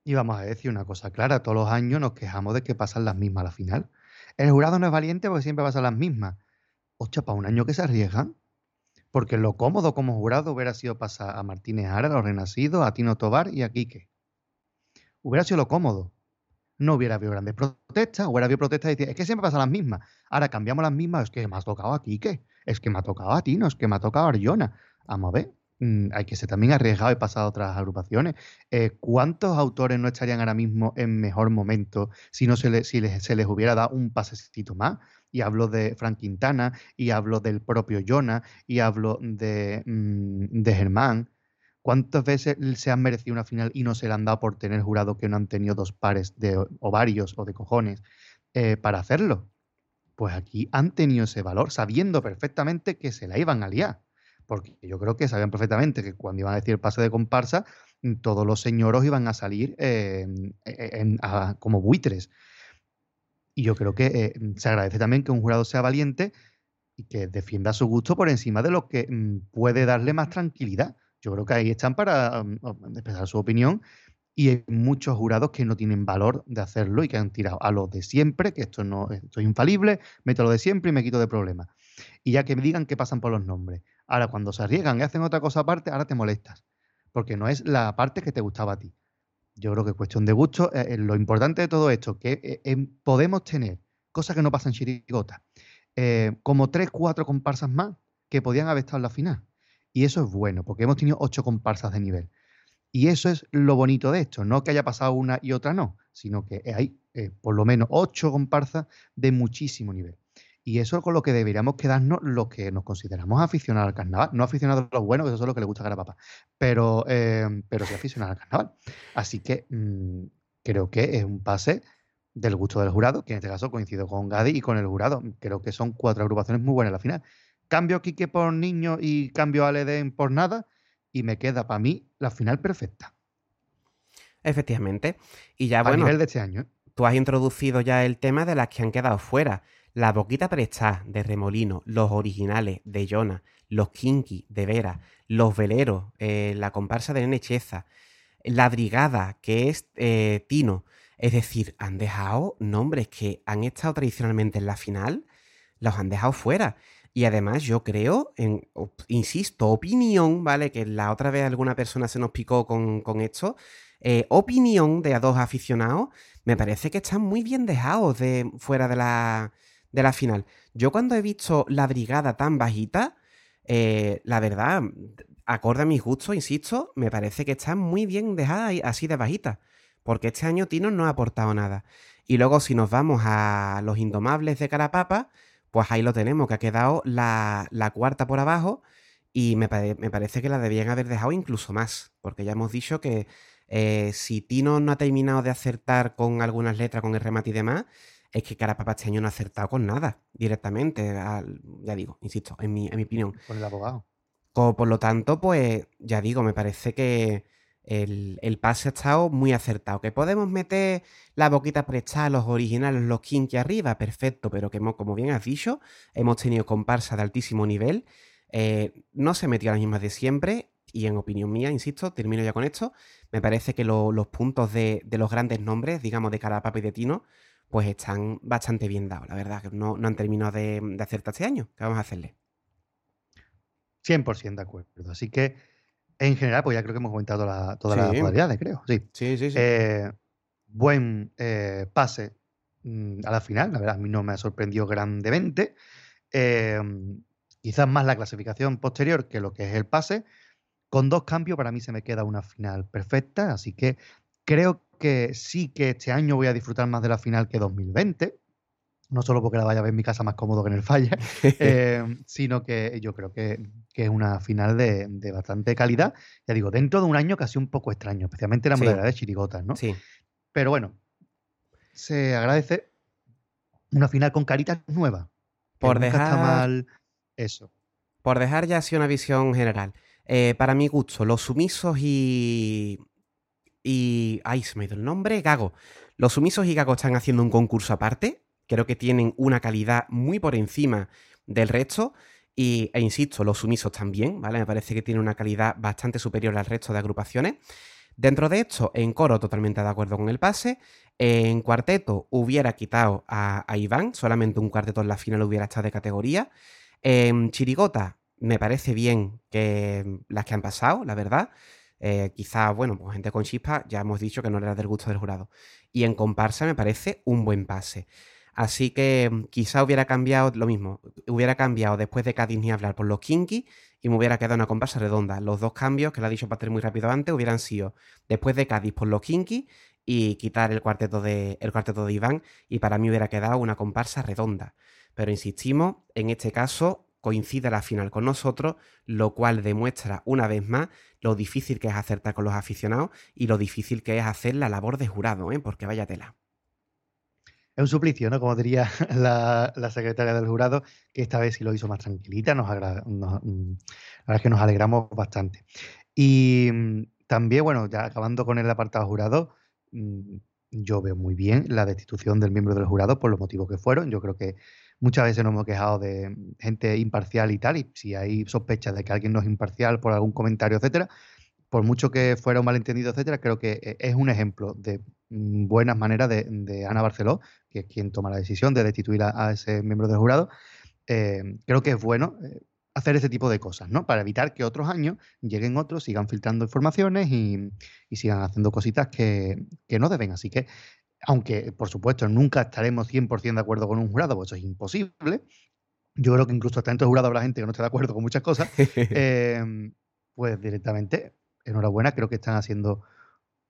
Y vamos a decir una cosa clara, todos los años nos quejamos de que pasan las mismas a la final. El jurado no es valiente porque siempre pasan las mismas. Hostia, para un año que se arriesgan. Porque lo cómodo como jurado hubiera sido pasar a Martínez Ara, a los renacidos, a Tino Tobar y a Quique. Hubiera sido lo cómodo. No hubiera habido grandes protestas, hubiera habido protestas y decir, es que siempre pasan las mismas. Ahora cambiamos las mismas, es que me ha tocado a Quique, es que me ha tocado a Tino, es que me ha tocado a Arjona. Vamos a ver, Mm, hay que ser también arriesgado y pasar a otras agrupaciones. Eh, ¿Cuántos autores no estarían ahora mismo en mejor momento si no se, les, si se les hubiera dado un pasecito más? Y hablo de Frank Quintana, y hablo del propio Jonah, y hablo de, mm, de Germán. ¿Cuántas veces se han merecido una final y no se le han dado por tener jurado que no han tenido dos pares de ovarios o de cojones eh, para hacerlo? Pues aquí han tenido ese valor, sabiendo perfectamente que se la iban a liar porque yo creo que sabían perfectamente que cuando iban a decir pase de comparsa, mm, todos los señoros iban a salir e, e, como buitres. Y yo creo que eh, mm, se agradece también que un jurado sea valiente y que defienda su gusto por encima de lo que mm, puede darle más tranquilidad. Yo creo que ahí están para expresar su opinión y hay muchos jurados que no tienen valor de hacerlo y que han tirado a lo de siempre, que esto no esto es infalible, meto lo de siempre y me quito de problemas. Y ya que me digan que pasan por los nombres. Ahora, cuando se arriesgan y hacen otra cosa aparte, ahora te molestas. Porque no es la parte que te gustaba a ti. Yo creo que es cuestión de gusto. Eh, eh, lo importante de todo esto, que eh, podemos tener cosas que no pasan chirigota, como tres, cuatro comparsas más que podían haber estado en la final. Y eso es bueno, porque hemos tenido ocho comparsas de nivel. Y eso es lo bonito de esto, no que haya pasado una y otra no, sino que hay por lo menos ocho comparsas de muchísimo nivel. Y eso es con lo que deberíamos quedarnos los que nos consideramos aficionados al carnaval. No aficionados a los buenos, que eso es lo que le gusta a Carapapa, pero, eh, pero sí aficionados al carnaval. Así que mm, creo que es un pase del gusto del jurado, que en este caso coincido con Gadi y con el jurado. Creo que son cuatro agrupaciones muy buenas en la final. Cambio a Quique por niño y cambio a Leden por nada, y me queda para mí la final perfecta. Efectivamente. Y ya, a bueno, nivel de este año. ¿eh? tú has introducido ya el tema de las que han quedado fuera. La Boquita Prestá de Remolino, los originales de Jonah, los Kinky de Vera, los Veleros, eh, la comparsa de Nene Cheza, la Brigada, que es eh, Tino. Es decir, han dejado nombres que han estado tradicionalmente en la final, los han dejado fuera. Y además yo creo, insisto, opinión, ¿vale? Que la otra vez alguna persona se nos picó con, con esto. eh, opinión de a dos aficionados, me parece que están muy bien dejados de, fuera de la, de la final. Yo cuando he visto la brigada tan bajita, eh, la verdad, acorde a mis gustos, insisto, me parece que están muy bien dejadas ahí, así de bajita. Porque este año Tino no ha aportado nada. Y luego si nos vamos a los indomables de Carapapa, pues ahí lo tenemos, que ha quedado la, la cuarta por abajo y me, me parece que la debían haber dejado incluso más, porque ya hemos dicho que eh, si Tino no ha terminado de acertar con algunas letras, con el remate y demás, es que Carapapa este año no ha acertado con nada directamente, al- ya digo, insisto, en mi, en mi opinión. Con el abogado. Co- Por lo tanto, pues ya digo, me parece que el, el pase ha estado muy acertado. Que podemos meter la boquita prestada, los originales, los kinky arriba, perfecto, pero que hemos- como bien has dicho, hemos tenido comparsa de altísimo nivel. eh, no se metió a las mismas de siempre. Y en opinión mía, insisto, termino ya con esto. Me parece que lo- los puntos de, de los grandes nombres, digamos, de Carapapa y de Tino, pues están bastante bien dados. La verdad, que no, no han terminado de, de acertar este año. ¿Qué vamos a hacerle? 100% de acuerdo. Así que, en general, pues ya creo que hemos comentado la- todas las modalidades, creo. Sí. Sí, sí, sí. Eh, buen eh, pase mm, a la final. La verdad, a mí no me ha sorprendido grandemente. Eh, quizás más la clasificación posterior que lo que es el pase. Con dos cambios, para mí se me queda una final perfecta. Así que creo que sí que este año voy a disfrutar más de la final que 2020. No solo porque la vaya a ver en mi casa más cómodo que en el falla, eh, sino que yo creo que, que es una final de, de bastante calidad. Ya digo, dentro de un año casi un poco extraño, especialmente la Sí. modalidad de chirigotas, ¿no? Sí. Pero bueno, se agradece una final con caritas nuevas. Por está dejar- mal eso. Por dejar ya así una visión general. eh, para mi gusto, los sumisos y. Y. Ay, se me ha ido el nombre. Gago. Los sumisos y Gago están haciendo un concurso aparte. Creo que tienen una calidad muy por encima del resto. Y, e insisto, los sumisos también, ¿vale? Me parece que tienen una calidad bastante superior al resto de agrupaciones. Dentro de esto, en coro, totalmente de acuerdo con el pase. En cuarteto, hubiera quitado a, a Iván. Solamente un cuarteto en la final hubiera estado de categoría. En Chirigota, me parece bien que las que han pasado, la verdad. Eh, quizá, bueno, pues gente con chispa, ya hemos dicho que no era del gusto del jurado. Y en comparsa me parece un buen pase. Así que mm, quizá hubiera cambiado lo mismo. Hubiera cambiado después de Cádiz ni hablar por los Kinky y me hubiera quedado una comparsa redonda. Los dos cambios, que lo ha dicho Pater muy rápido antes, hubieran sido después de Cádiz por los Kinky y quitar el cuarteto de, el cuarteto de Iván. Y para mí hubiera quedado una comparsa redonda. Pero insistimos, en este caso coincide la final con nosotros, lo cual demuestra una vez más lo difícil que es acertar con los aficionados y lo difícil que es hacer la labor de jurado, ¿eh? porque vaya tela. Es un suplicio, ¿no? Como diría la, secretaria del jurado, que esta vez sí lo hizo más tranquilita, nos, agra- mm, la verdad es que nos alegramos bastante. Y mm, también, bueno, ya acabando con el apartado jurado, mm, yo veo muy bien la destitución del miembro del jurado por los motivos que fueron. Yo creo que muchas veces nos hemos quejado de gente imparcial y tal, y si hay sospechas de que alguien no es imparcial por algún comentario, etcétera, por mucho que fuera un malentendido, etcétera, creo que eh, es un ejemplo de mm, buenas maneras de, Ana Barceló, que es quien toma la decisión de destituir a, a ese miembro del jurado. Eh, creo que es bueno eh, hacer ese tipo de cosas, ¿no? Para evitar que otros años lleguen otros, sigan filtrando informaciones y, y sigan haciendo cositas que, que no deben. Así que, aunque por supuesto nunca estaremos 100% de acuerdo con un jurado, pues eso es imposible. Yo creo que incluso hasta dentro del jurado habrá gente que no esté de acuerdo con muchas cosas. eh, pues directamente, enhorabuena, creo que están haciendo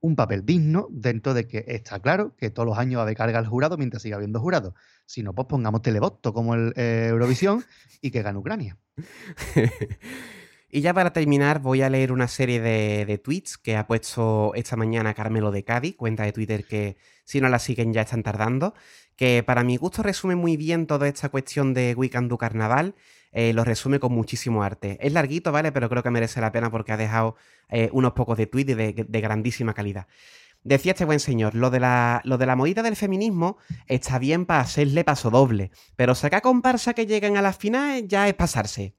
un papel digno dentro de que está claro que todos los años va a haber carga al jurado mientras siga habiendo jurado. Si no, pues pongamos televoto como el eh, Eurovisión y que gane Ucrania. y ya para terminar, voy a leer una serie de, tweets que ha puesto esta mañana Carmelo de Cádiz, cuenta de Twitter que si no la siguen ya están tardando, que para mi gusto resume muy bien toda esta cuestión de Weekend du Carnaval eh, lo resume con muchísimo arte. Es larguito, ¿vale? Pero creo que merece la pena porque ha dejado eh, unos pocos de tweets de, de, grandísima calidad. Decía este buen señor, lo de, la, lo de la movida del feminismo está bien para hacerle paso doble, pero sacar comparsa que llegan a las finales ya es pasarse.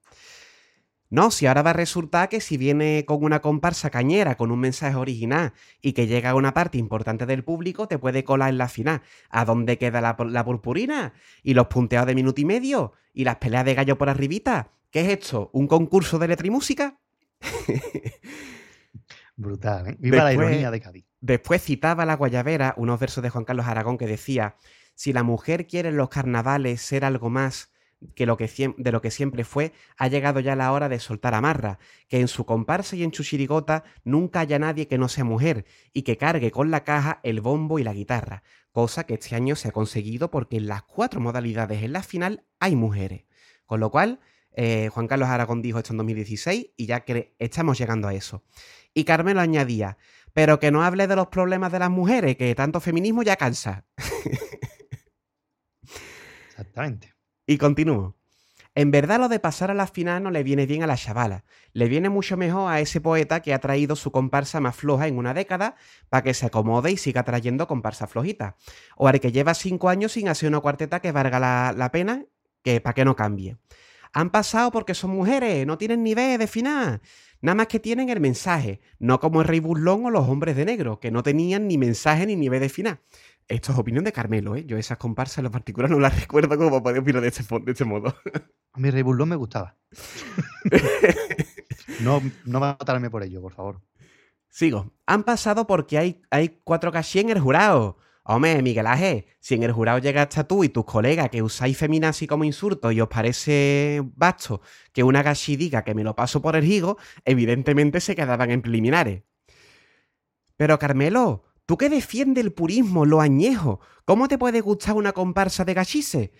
No, si ahora va a resultar que si viene con una comparsa cañera, con un mensaje original y que llega a una parte importante del público, te puede colar en la final. ¿A dónde queda la, purpurina? ¿Y los punteados de minuto y medio? ¿Y las peleas de gallo por arribita? ¿Qué es esto? ¿Un concurso de letra y música? Brutal, ¿eh? Viva la ironía de Cádiz. Después citaba la Guayabera unos versos de Juan Carlos Aragón que decía: Si la mujer quiere en los carnavales ser algo más que lo que de lo que siempre fue, ha llegado ya la hora de soltar amarra, que en su comparsa y en su chirigota nunca haya nadie que no sea mujer y que cargue con la caja el bombo y la guitarra, cosa que este año se ha conseguido porque en las cuatro modalidades en la final hay mujeres. Con lo cual, eh, Juan Carlos Aragón dijo esto en 2016 y ya que estamos llegando a eso. Y Carmelo añadía, pero que no hable de los problemas de las mujeres, que tanto feminismo ya cansa. Exactamente. Y continúo. En verdad lo de pasar a la final no le viene bien a la chavala. Le viene mucho mejor a ese poeta que ha traído su comparsa más floja en una década para que se acomode y siga trayendo comparsa flojita. O al que lleva cinco años sin hacer una cuarteta que valga la, pena, que para que no cambie. Han pasado porque son mujeres, no tienen ni idea de final. Nada más que tienen el mensaje, no como el Rey Burlón o los hombres de negro, que no tenían ni mensaje ni nivel de final. Esto es opinión de Carmelo, ¿eh? Yo esas comparsas en lo particular no las recuerdo como para opinar de este, de este modo. A mí Rey Burlón me gustaba. no, no matarme por ello, por favor. Sigo. Han pasado porque hay, hay cuatro cachis en el jurado. Hombre, Miguel Ángel, si en el jurado llega hasta tú y tus colegas que usáis feminazi como insulto y os parece basto que una gashi diga que me lo paso por el higo, evidentemente se quedaban en preliminares. Pero Carmelo, tú que defiendes el purismo, lo añejo, ¿cómo te puede gustar una comparsa de gachise?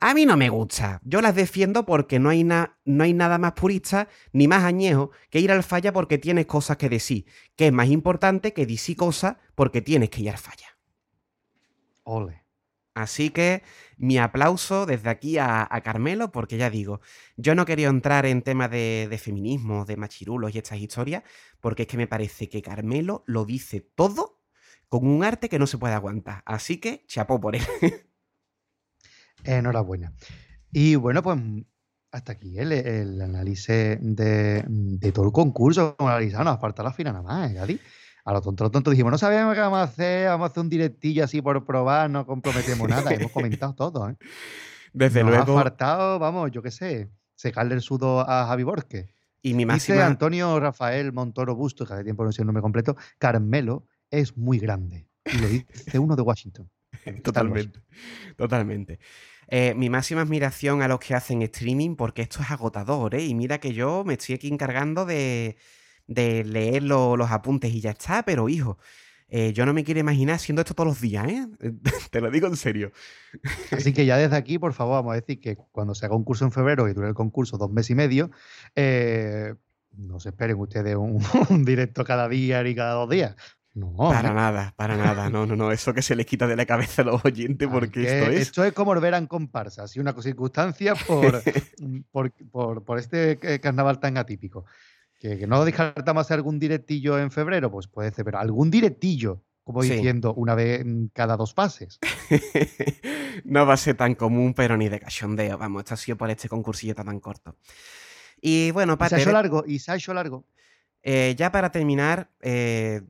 A mí no me gusta. Yo las defiendo porque no hay, no hay nada más purista ni más añejo que ir al falla porque tienes cosas que decir, que es más importante que decir cosas porque tienes que ir al falla. Ole. Así que mi aplauso desde aquí a, Carmelo, porque ya digo, yo no quería entrar en temas de, feminismo, de machirulos y estas historias, porque es que me parece que Carmelo lo dice todo con un arte que no se puede aguantar. Así que chapó por él. Enhorabuena. Y bueno, pues hasta aquí el, análisis de, todo el concurso analizado. Nos falta la final nada más, ¿eh, a lo tonto, lo tonto dijimos, no sabemos qué vamos a hacer, vamos a hacer un directillo así por probar, no comprometemos nada. Hemos comentado todo, ¿eh? Desde luego. ha faltado, vamos, yo qué sé, secarle el sudo a Javi Borges. Y mi máxima... Dice Antonio Rafael Montoro Busto, que hace tiempo no sé el nombre completo, Carmelo es muy grande. Y lo dice uno de Washington. totalmente, totalmente. Eh, mi máxima admiración a los que hacen streaming, porque esto es agotador, ¿eh? Y mira que yo me estoy aquí encargando de de leer los apuntes y ya está, pero hijo, eh, yo no me quiero imaginar haciendo esto todos los días, ¿eh? Te lo digo en serio. Así que ya desde aquí, por favor, vamos a decir que cuando se haga un curso en febrero y dure el concurso dos meses y medio, eh, no se esperen ustedes un, directo cada día ni cada dos días. No. Para nada, para nada. No, no, no. Eso que se les quita de la cabeza a los oyentes porque esto es. Esto es como ver en comparsa, así una circunstancia por, por, por, por, este carnaval tan atípico que, no descartamos hacer algún directillo en febrero, pues puede ser, pero algún directillo, como diciendo, una vez cada dos pases. no va a ser tan común, pero ni de cachondeo. Vamos, esto ha sido por este concursillo tan corto. Y bueno, para. Y se largo, y se ha hecho largo. Eh, ya para terminar, eh,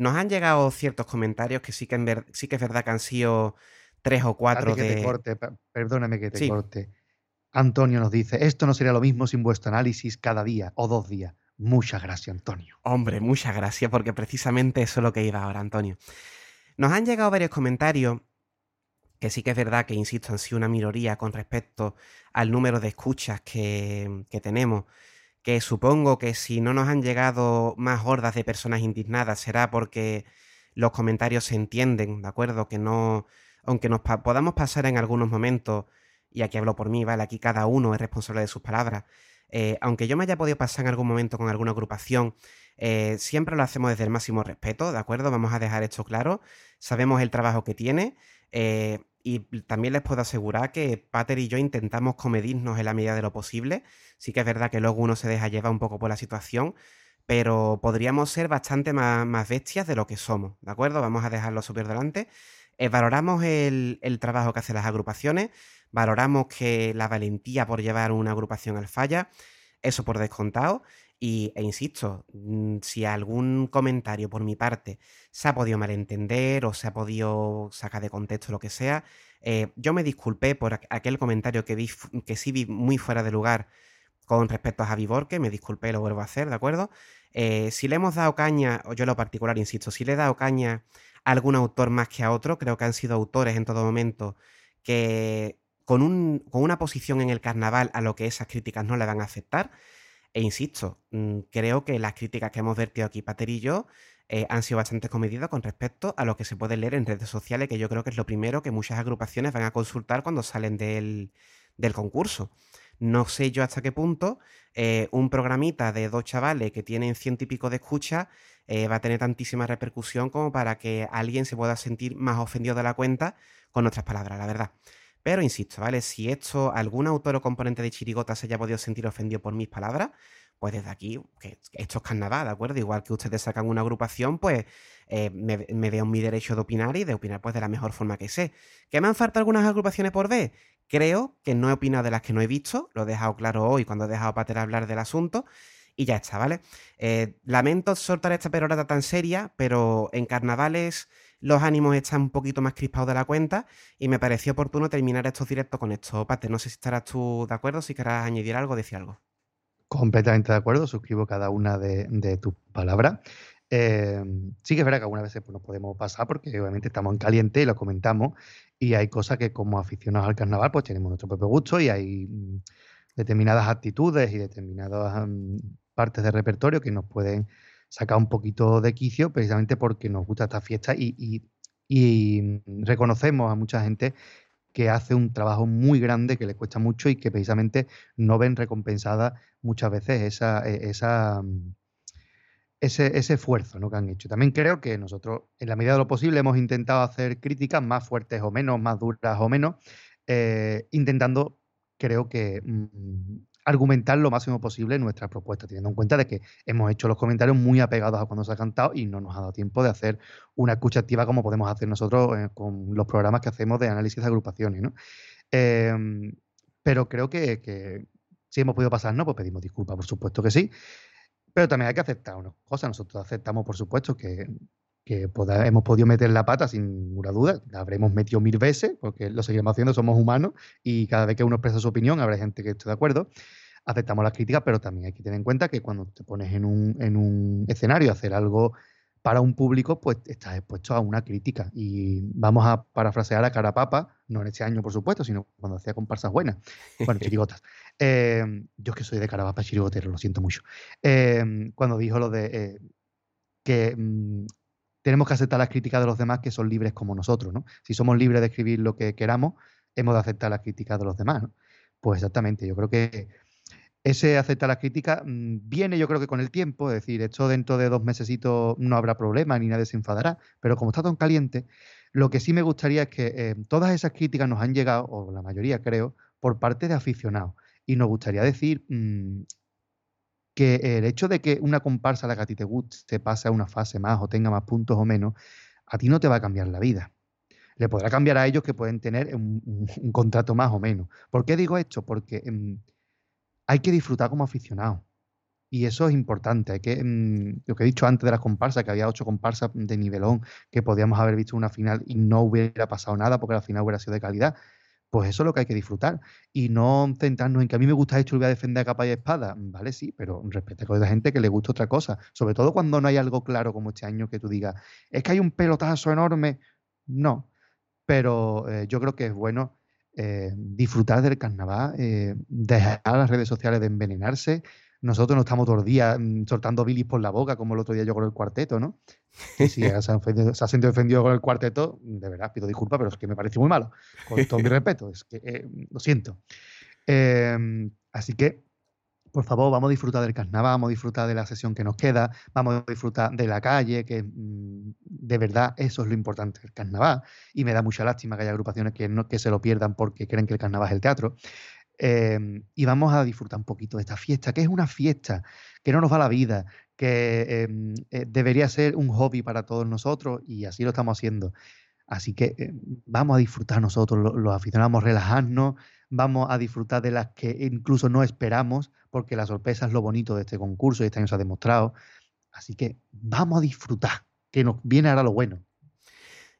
nos han llegado ciertos comentarios que sí que, sí que es verdad que han sido tres o cuatro que Te corte, perdóname que te corte. Antonio nos dice, esto no sería lo mismo sin vuestro análisis cada día o dos días. Muchas gracias, Antonio. Hombre, muchas gracias, porque precisamente eso es lo que iba ahora, Antonio. Nos han llegado varios comentarios, que sí que es verdad que, insisto, han sido una minoría con respecto al número de escuchas que, tenemos, que supongo que si no nos han llegado más hordas de personas indignadas será porque los comentarios se entienden, ¿de acuerdo? Que no, aunque nos podamos pasar en algunos momentos, y aquí hablo por mí, ¿vale? Aquí cada uno es responsable de sus palabras. Eh, aunque yo me haya podido pasar en algún momento con alguna agrupación, eh, siempre lo hacemos desde el máximo respeto, ¿de acuerdo? Vamos a dejar esto claro. Sabemos el trabajo que tiene. Eh, y también les puedo asegurar que Pater y yo intentamos comedirnos en la medida de lo posible. Sí que es verdad que luego uno se deja llevar un poco por la situación, pero podríamos ser bastante más, bestias de lo que somos, ¿de acuerdo? Vamos a dejarlo súper delante. Eh, valoramos el, el, trabajo que hacen las agrupaciones, valoramos que la valentía por llevar una agrupación al falla, eso por descontado, y, e insisto, mm, si algún comentario por mi parte se ha podido malentender o se ha podido sacar de contexto lo que sea, eh, yo me disculpé por aquel comentario que, vi, que sí vi muy fuera de lugar con respecto a Javi Borque, me disculpé, lo vuelvo a hacer, ¿de acuerdo? Eh, si le hemos dado caña, o yo en lo particular, insisto, si le he dado caña a algún autor más que a otro, creo que han sido autores en todo momento que con, un, con una posición en el carnaval a lo que esas críticas no le van a aceptar. E insisto, mm, creo que las críticas que hemos vertido aquí, Pater y yo, eh, han sido bastante comedidas con respecto a lo que se puede leer en redes sociales, que yo creo que es lo primero que muchas agrupaciones van a consultar cuando salen del, concurso. No sé yo hasta qué punto eh, un programita de dos chavales que tienen ciento y pico de escucha eh, va a tener tantísima repercusión como para que alguien se pueda sentir más ofendido de la cuenta con nuestras palabras, la verdad. Pero insisto, ¿vale? Si esto, algún autor o componente de Chirigota se haya podido sentir ofendido por mis palabras, pues desde aquí, que esto es carnaval, ¿de acuerdo? Igual que ustedes sacan una agrupación, pues eh, me, veo en mi derecho de opinar y de opinar pues de la mejor forma que sé. ¿Que me han faltado algunas agrupaciones por ver? Creo que no he opinado de las que no he visto, lo he dejado claro hoy cuando he dejado a Pater hablar del asunto, y ya está, ¿vale? Eh, lamento soltar esta perorata tan seria, pero en carnavales los ánimos están un poquito más crispados de la cuenta y me pareció oportuno terminar estos directos con esto. Pate, no sé si estarás tú de acuerdo, si querrás añadir algo, decir algo. Completamente de acuerdo, suscribo cada una de, tus palabras. Eh, sí que es verdad que algunas veces pues, nos podemos pasar porque obviamente estamos en caliente y lo comentamos y hay cosas que como aficionados al carnaval pues tenemos nuestro propio gusto y hay mm, determinadas actitudes y determinadas mm, partes del repertorio que nos pueden sacar un poquito de quicio precisamente porque nos gusta esta fiesta y, reconocemos a mucha gente que hace un trabajo muy grande, que le cuesta mucho y que precisamente no ven recompensada muchas veces esa, e, esa, mm, ese, ese, esfuerzo ¿no? que han hecho. También creo que nosotros, en la medida de lo posible, hemos intentado hacer críticas más fuertes o menos, más duras o menos, eh, intentando, creo que, mm, argumentar lo máximo posible nuestra propuesta, teniendo en cuenta de que hemos hecho los comentarios muy apegados a cuando se ha cantado y no nos ha dado tiempo de hacer una escucha activa como podemos hacer nosotros eh, con los programas que hacemos de análisis de agrupaciones. ¿no? Em, pero creo que, si hemos podido pasar, no, pues pedimos disculpas, por supuesto que sí. Pero también hay que aceptar unas cosas. Nosotros aceptamos, por supuesto, que, hemos podido meter la pata sin ninguna duda, la habremos metido mil veces, porque lo seguimos haciendo, somos humanos y cada vez que uno expresa su opinión habrá gente que esté de acuerdo. Aceptamos las críticas, pero también hay que tener en cuenta que cuando te pones en un, en un escenario a hacer algo para un público, pues estás expuesto a una crítica. Y vamos a parafrasear a Carapapa, no en este año, por supuesto, sino cuando hacía comparsas buenas, bueno, chirigotas. Eh, yo es que soy de Carapapa chirigotero, lo siento mucho. Eh, cuando dijo lo de eh, que mm, tenemos que aceptar las críticas de los demás que son libres como nosotros, ¿no? Si somos libres de escribir lo que queramos, hemos de aceptar las críticas de los demás, ¿no? Pues exactamente, yo creo que ese aceptar las críticas mm, viene yo creo que con el tiempo, es decir, esto dentro de dos mesecitos no habrá problema ni nadie se enfadará, pero como está tan caliente, lo que sí me gustaría es que eh, todas esas críticas nos han llegado, o la mayoría creo, por parte de aficionados. Y nos gustaría decir mm, que el hecho de que una comparsa a la que a ti te guste pase a una fase más o tenga más puntos o menos, a ti no te va a cambiar la vida. Le podrá cambiar a ellos que pueden tener un, contrato más o menos. ¿Por qué digo esto? Porque mm, hay que disfrutar como aficionado. Y eso es importante. Hay que, mm, lo que he dicho antes de las comparsas, que había ocho comparsas de nivelón, que podíamos haber visto una final y no hubiera pasado nada porque la final hubiera sido de calidad. Pues eso es lo que hay que disfrutar. Y no centrarnos en que a mí me gusta esto y voy a defender a capa y espada. Vale, sí, pero respeta con la gente que le gusta otra cosa. Sobre todo cuando no hay algo claro como este año que tú digas, es que hay un pelotazo enorme. No. Pero eh, yo creo que es bueno eh, disfrutar del carnaval, eh, dejar las redes sociales de envenenarse, nosotros no estamos todos los días mm, soltando bilis por la boca, como el otro día yo con el cuarteto, ¿no? Y si se, ha sentido ofendido con el cuarteto, de verdad, pido disculpas, pero es que me parece muy malo. Con todo mi respeto, es que eh, lo siento. Em, así que, por favor, vamos a disfrutar del carnaval, vamos a disfrutar de la sesión que nos queda, vamos a disfrutar de la calle, que mm, de verdad eso es lo importante del carnaval. Y me da mucha lástima que haya agrupaciones que, no, que se lo pierdan porque creen que el carnaval es el teatro. Em, y vamos a disfrutar un poquito de esta fiesta, que es una fiesta, que no nos va la vida, que em, eh, debería ser un hobby para todos nosotros y así lo estamos haciendo. Así que em, vamos a disfrutar nosotros, los, aficionados, relajarnos, vamos a disfrutar de las que incluso no esperamos, porque la sorpresa es lo bonito de este concurso y este año se ha demostrado. Así que vamos a disfrutar, que nos viene ahora lo bueno.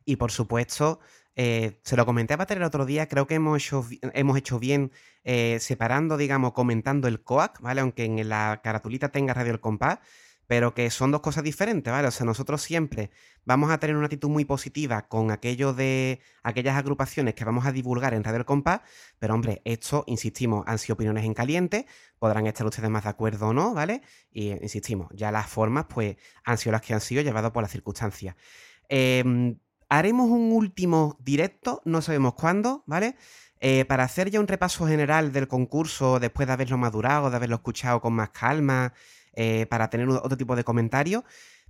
Y por supuesto, eh, se lo comenté a Pater el otro día, creo que hemos hecho, hemos hecho bien eh, separando, digamos, comentando el COAC, ¿vale? Aunque en la caratulita tenga Radio El Compás, pero que son dos cosas diferentes, ¿vale? O sea, nosotros siempre vamos a tener una actitud muy positiva con aquello de aquellas agrupaciones que vamos a divulgar en Radio El Compás, pero hombre, esto, insistimos, han sido opiniones en caliente, podrán estar ustedes más de acuerdo o no, ¿vale? Y insistimos, ya las formas, pues, han sido las que han sido llevadas por las circunstancias. Eh, Haremos un último directo, no sabemos cuándo, ¿vale? Eh, para hacer ya un repaso general del concurso después de haberlo madurado, de haberlo escuchado con más calma, eh, para tener otro tipo de comentario,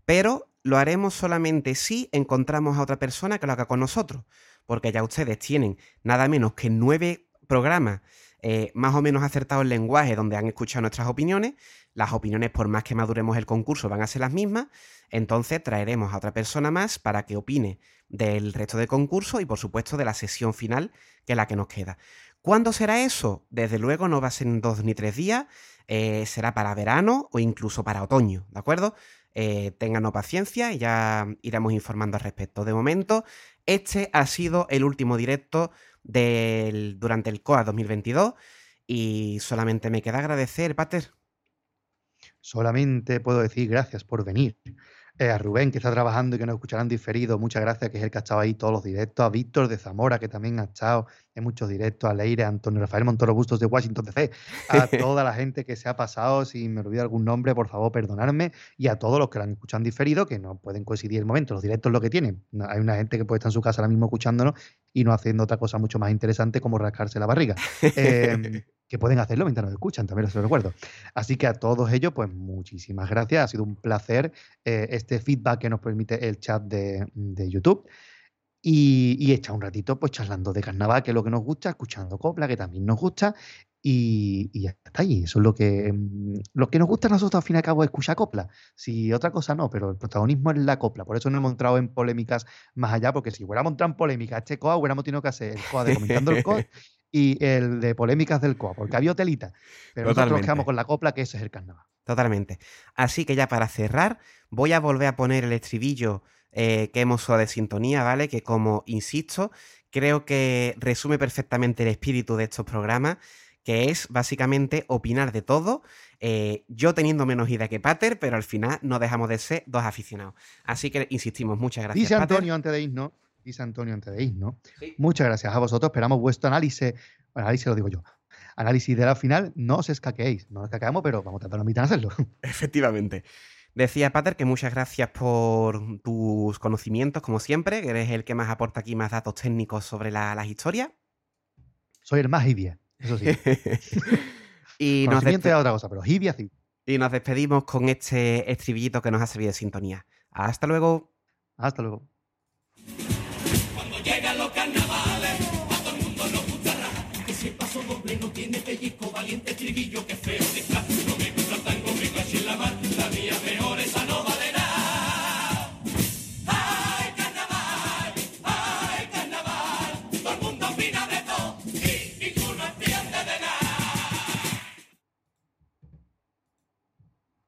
pero lo haremos solamente si encontramos a otra persona que lo haga con nosotros, porque ya ustedes tienen nada menos que nueve programas eh, más o menos acertados el lenguaje donde han escuchado nuestras opiniones. Las opiniones, por más que maduremos el concurso, van a ser las mismas. Entonces traeremos a otra persona más para que opine del resto del concurso y por supuesto de la sesión final, que es la que nos queda. ¿Cuándo será eso? Desde luego no va a ser en dos ni tres días, eh, será para verano o incluso para otoño, ¿de acuerdo? Eh, ténganos paciencia y ya iremos informando al respecto. De momento, este ha sido el último directo del, durante el COA 2022 y solamente me queda agradecer, Pater. Solamente puedo decir gracias por venir. Eh, a Rubén, que está trabajando y que nos escucharán diferido, muchas gracias, que es el que ha estado ahí todos los directos, a Víctor de Zamora, que también ha estado en muchos directos, a Leire, a Antonio Rafael Montoro Bustos de Washington DC, a toda la gente que se ha pasado, si me olvido algún nombre, por favor, perdonarme, y a todos los que lo han escuchado diferido, que no pueden coincidir el momento, los directos lo que tienen. Hay una gente que puede estar en su casa ahora mismo escuchándonos y no haciendo otra cosa mucho más interesante como rascarse la barriga. Eh, que pueden hacerlo mientras nos escuchan, también les lo recuerdo. Así que a todos ellos, pues muchísimas gracias. Ha sido un placer eh, este feedback que nos permite el chat de, YouTube. Y, y un ratito pues charlando de carnaval, que es lo que nos gusta, escuchando copla, que también nos gusta, y, está ahí. Eso es lo que, mm, lo que nos gusta a nosotros al fin y al cabo es escuchar copla. Si otra cosa no, pero el protagonismo es la copla. Por eso no hemos entrado en polémicas más allá, porque si hubiéramos entrado en polémica este COA, hubiéramos tenido que hacer el COA de comentando el COA y el de polémicas del COA, porque había telita. Pero nosotros nos quedamos con la copla, que ese es el carnaval. Totalmente. Así que ya para cerrar, voy a volver a poner el estribillo eh, que hemos usado de sintonía, ¿vale? Que como insisto, creo que resume perfectamente el espíritu de estos programas, que es básicamente opinar de todo. Eh, yo teniendo menos idea que Pater, pero al final no dejamos de ser dos aficionados. Así que insistimos, muchas gracias. Dice Antonio antes de irnos, dice Antonio antes de irnos. Muchas gracias a vosotros. Esperamos vuestro análisis. Bueno, análisis lo digo yo. Análisis de la final. No os escaqueéis. No os escaqueamos, pero vamos a tratar la de hacerlo. Efectivamente. Decía Pater que muchas gracias por tus conocimientos, como siempre, que eres el que más aporta aquí más datos técnicos sobre las historias. Soy el más Hibia, eso sí. y nos otra cosa, pero Hibia sí. Y nos despedimos con este estribillito que nos ha servido de sintonía. Hasta luego. Hasta luego. Valiente estribillo que feo de